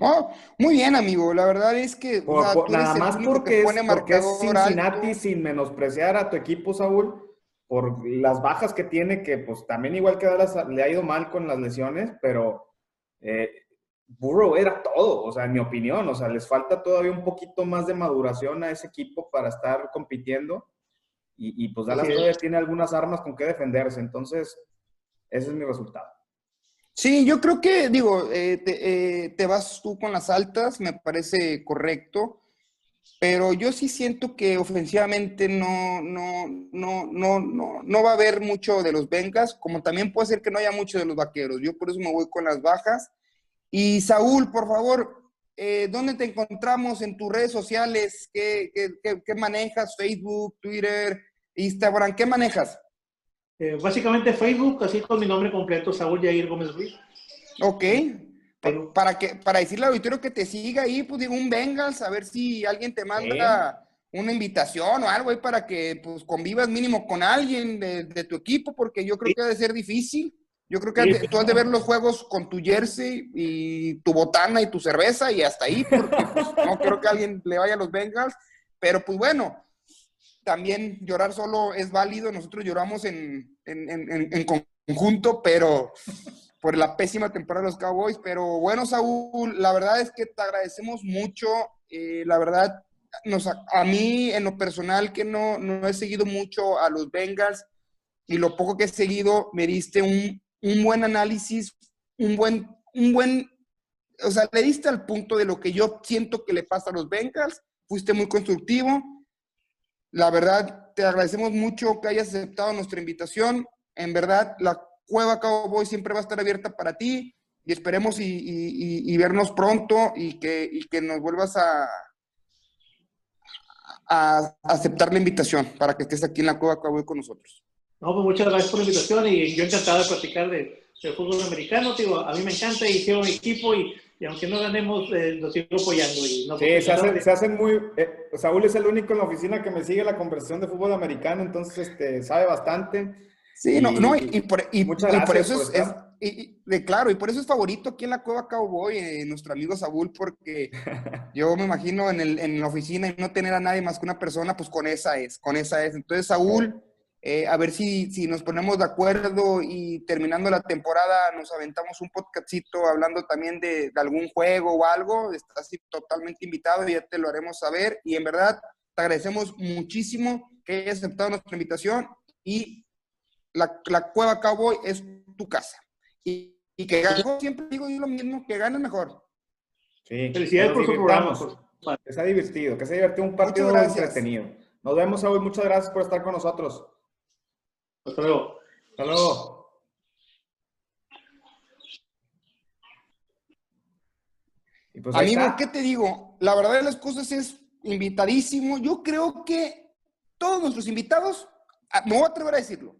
dadas. muy bien, amigo. La verdad es que. nada más porque, es, Cincinnati sin menospreciar a tu equipo, Saúl, por las bajas que tiene, que pues también igual que Dallas le ha ido mal con las lesiones, pero eh, Burrow era todo, o sea, en mi opinión, o sea, les falta todavía un poquito más de maduración a ese equipo para estar compitiendo. Y, pues Dallas todavía tiene algunas armas con que defenderse. Entonces, ese es mi resultado. Sí, yo creo que, digo, eh, eh, te, vas tú con las altas, me parece correcto, pero yo sí siento que ofensivamente no, no, no, no, no, no va a haber mucho de los Vengas, como también puede ser que no haya mucho de los Vaqueros. Yo por eso me voy con las bajas. Y Saúl, por favor, eh, ¿dónde te encontramos en tus redes sociales? ¿Qué, qué, qué manejas? ¿Facebook, Twitter? Instagram, ¿qué manejas? Eh, básicamente Facebook, así con mi nombre completo, Saúl Yair Gómez Ruiz. Ok. Para, que, para decirle al auditorio que te siga ahí, pues digo un Bengals, a ver si alguien te manda una invitación o algo ahí para que pues convivas mínimo con alguien de, tu equipo, porque yo creo que ha de ser difícil. Yo creo que tú has de ver los juegos con tu jersey y tu botana y tu cerveza y hasta ahí, porque pues, no creo que alguien le vaya a los Bengals. Pero pues bueno, también llorar solo es válido. Nosotros lloramos en, conjunto, pero por la pésima temporada de los Cowboys. Pero bueno, Saúl, la verdad es que te agradecemos mucho. Eh, la verdad, nos, a mí en lo personal que no, no he seguido mucho a los Bengals y lo poco que he seguido, me diste un, un buen análisis, un buen, un buen, o sea, le diste al punto de lo que yo siento que le pasa a los Bengals, fuiste muy constructivo la verdad, te agradecemos mucho que hayas aceptado nuestra invitación. En verdad, la Cueva Cowboy siempre va a estar abierta para ti y esperemos y, vernos pronto y que, que nos vuelvas a, aceptar la invitación para que estés aquí en la Cueva Cowboy con nosotros. No, pues muchas gracias por la invitación y yo encantado de platicar de, fútbol americano. Digo, a mí me encanta y quiero mi equipo y y aunque no ganemos, eh, lo sigo apoyando. Y no sí, se hacen, se hacen, muy... Eh, Saúl es el único en la oficina que me sigue la conversación de fútbol americano, entonces este, sabe bastante. Sí, no, no, y, por, y, por eso es, de, claro, y por eso es favorito aquí en la Cueva Cowboy, eh, nuestro amigo Saúl, porque yo me imagino en, el, en la oficina y no tener a nadie más que una persona, pues con esa es, con esa es. Entonces, Saúl, eh, a ver si, si, nos ponemos de acuerdo y terminando la temporada nos aventamos un podcastito hablando también de, algún juego o algo. Estás totalmente invitado y ya te lo haremos saber. Y en verdad, te agradecemos muchísimo que hayas aceptado nuestra invitación y la, la Cueva Cowboy es tu casa. Y, y que gane, siempre digo yo lo mismo, que gane mejor. Sí, felicidades por su programa. Que se ha divertido, que se ha divertido un partido entretenido. Nos vemos hoy. Muchas gracias por estar con nosotros. Hasta luego. Hasta luego. Pues Amigo, ¿qué te digo? La verdad de las cosas es invitadísimo. Yo creo que todos nuestros invitados, ah, me voy a atrever a decirlo,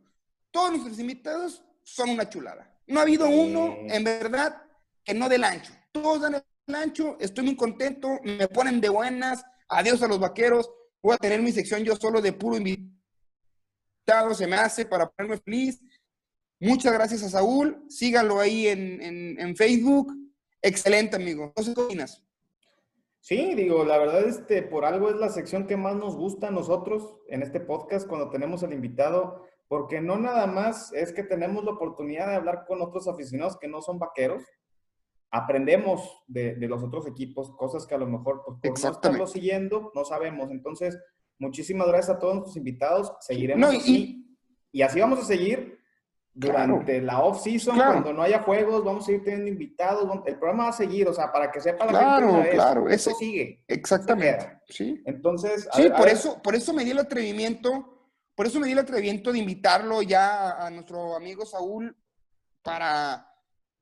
todos nuestros invitados son una chulada. No ha habido uno, en verdad, que no del ancho. Todos dan el ancho, estoy muy contento, me ponen de buenas. Adiós a los vaqueros. Voy a tener mi sección yo solo de puro invitado se me hace para ponerme feliz. Muchas gracias a Saúl. Síganlo ahí en, Facebook. Excelente, amigo. Sé qué opinas. Sí, digo, la verdad, este, por algo es la sección que más nos gusta a nosotros en este podcast cuando tenemos al invitado. porque no nada más es que tenemos la oportunidad de hablar con otros aficionados que no son vaqueros, aprendemos de, los otros equipos, cosas que a lo mejor pues, por no estarlo siguiendo no sabemos. Entonces, muchísimas gracias a todos nuestros invitados. Seguiremos así. Y, así vamos a seguir durante la off-season, cuando no haya juegos, vamos a ir teniendo invitados. El programa va a seguir, o sea, para que sepa la claro, gente. Claro, eso sigue. Exactamente. Sí. Entonces, sí, por, eso, por eso me di el atrevimiento. Por eso me di el atrevimiento de invitarlo ya a nuestro amigo Saúl para,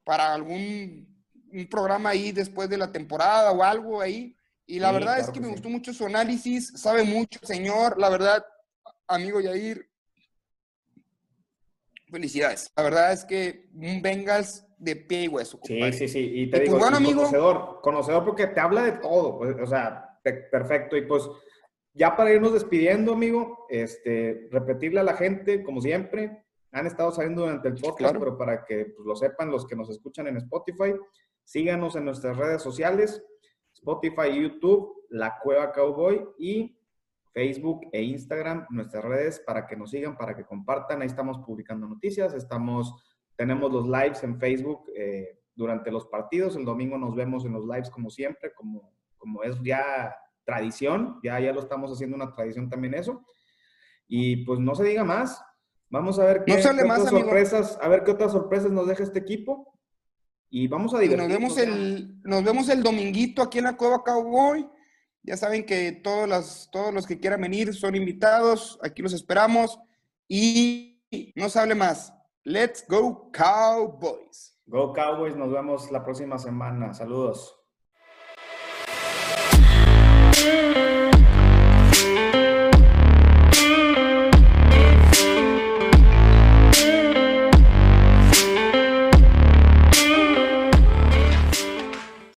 para algún un programa ahí después de la temporada o algo ahí. Y la verdad es que, me gustó mucho su análisis, sabe mucho, señor. La verdad, amigo Yair, felicidades. La verdad es que un Bengals de pie y hueso. Sí, sí, sí. Y te pues, digo, conocedor, conocedor porque te habla de todo. Pues, o sea, perfecto. Y pues ya para irnos despidiendo, amigo, este, repetirle a la gente, como siempre, han estado saliendo durante el podcast, pero para que pues, lo sepan los que nos escuchan en Spotify, Síganos en nuestras redes sociales, Spotify, YouTube, La Cueva Cowboy y Facebook e Instagram, nuestras redes para que nos sigan, para que compartan. Ahí estamos publicando noticias, estamos, tenemos los lives en Facebook eh, durante los partidos. El domingo nos vemos en los lives como siempre, como, como es ya tradición, ya, ya lo estamos haciendo una tradición también eso. Y pues no se diga más. Vamos a ver qué, otras sorpresas, a ver qué otras sorpresas nos deja este equipo. Y vamos a divertirnos. Nos vemos, el, nos vemos el dominguito aquí en la Cueva Cowboy. Ya saben que todos, las, todos los que quieran venir son invitados. Aquí los esperamos. Y no se hable más. Let's go Cowboys. Go Cowboys. Nos vemos la próxima semana. Saludos.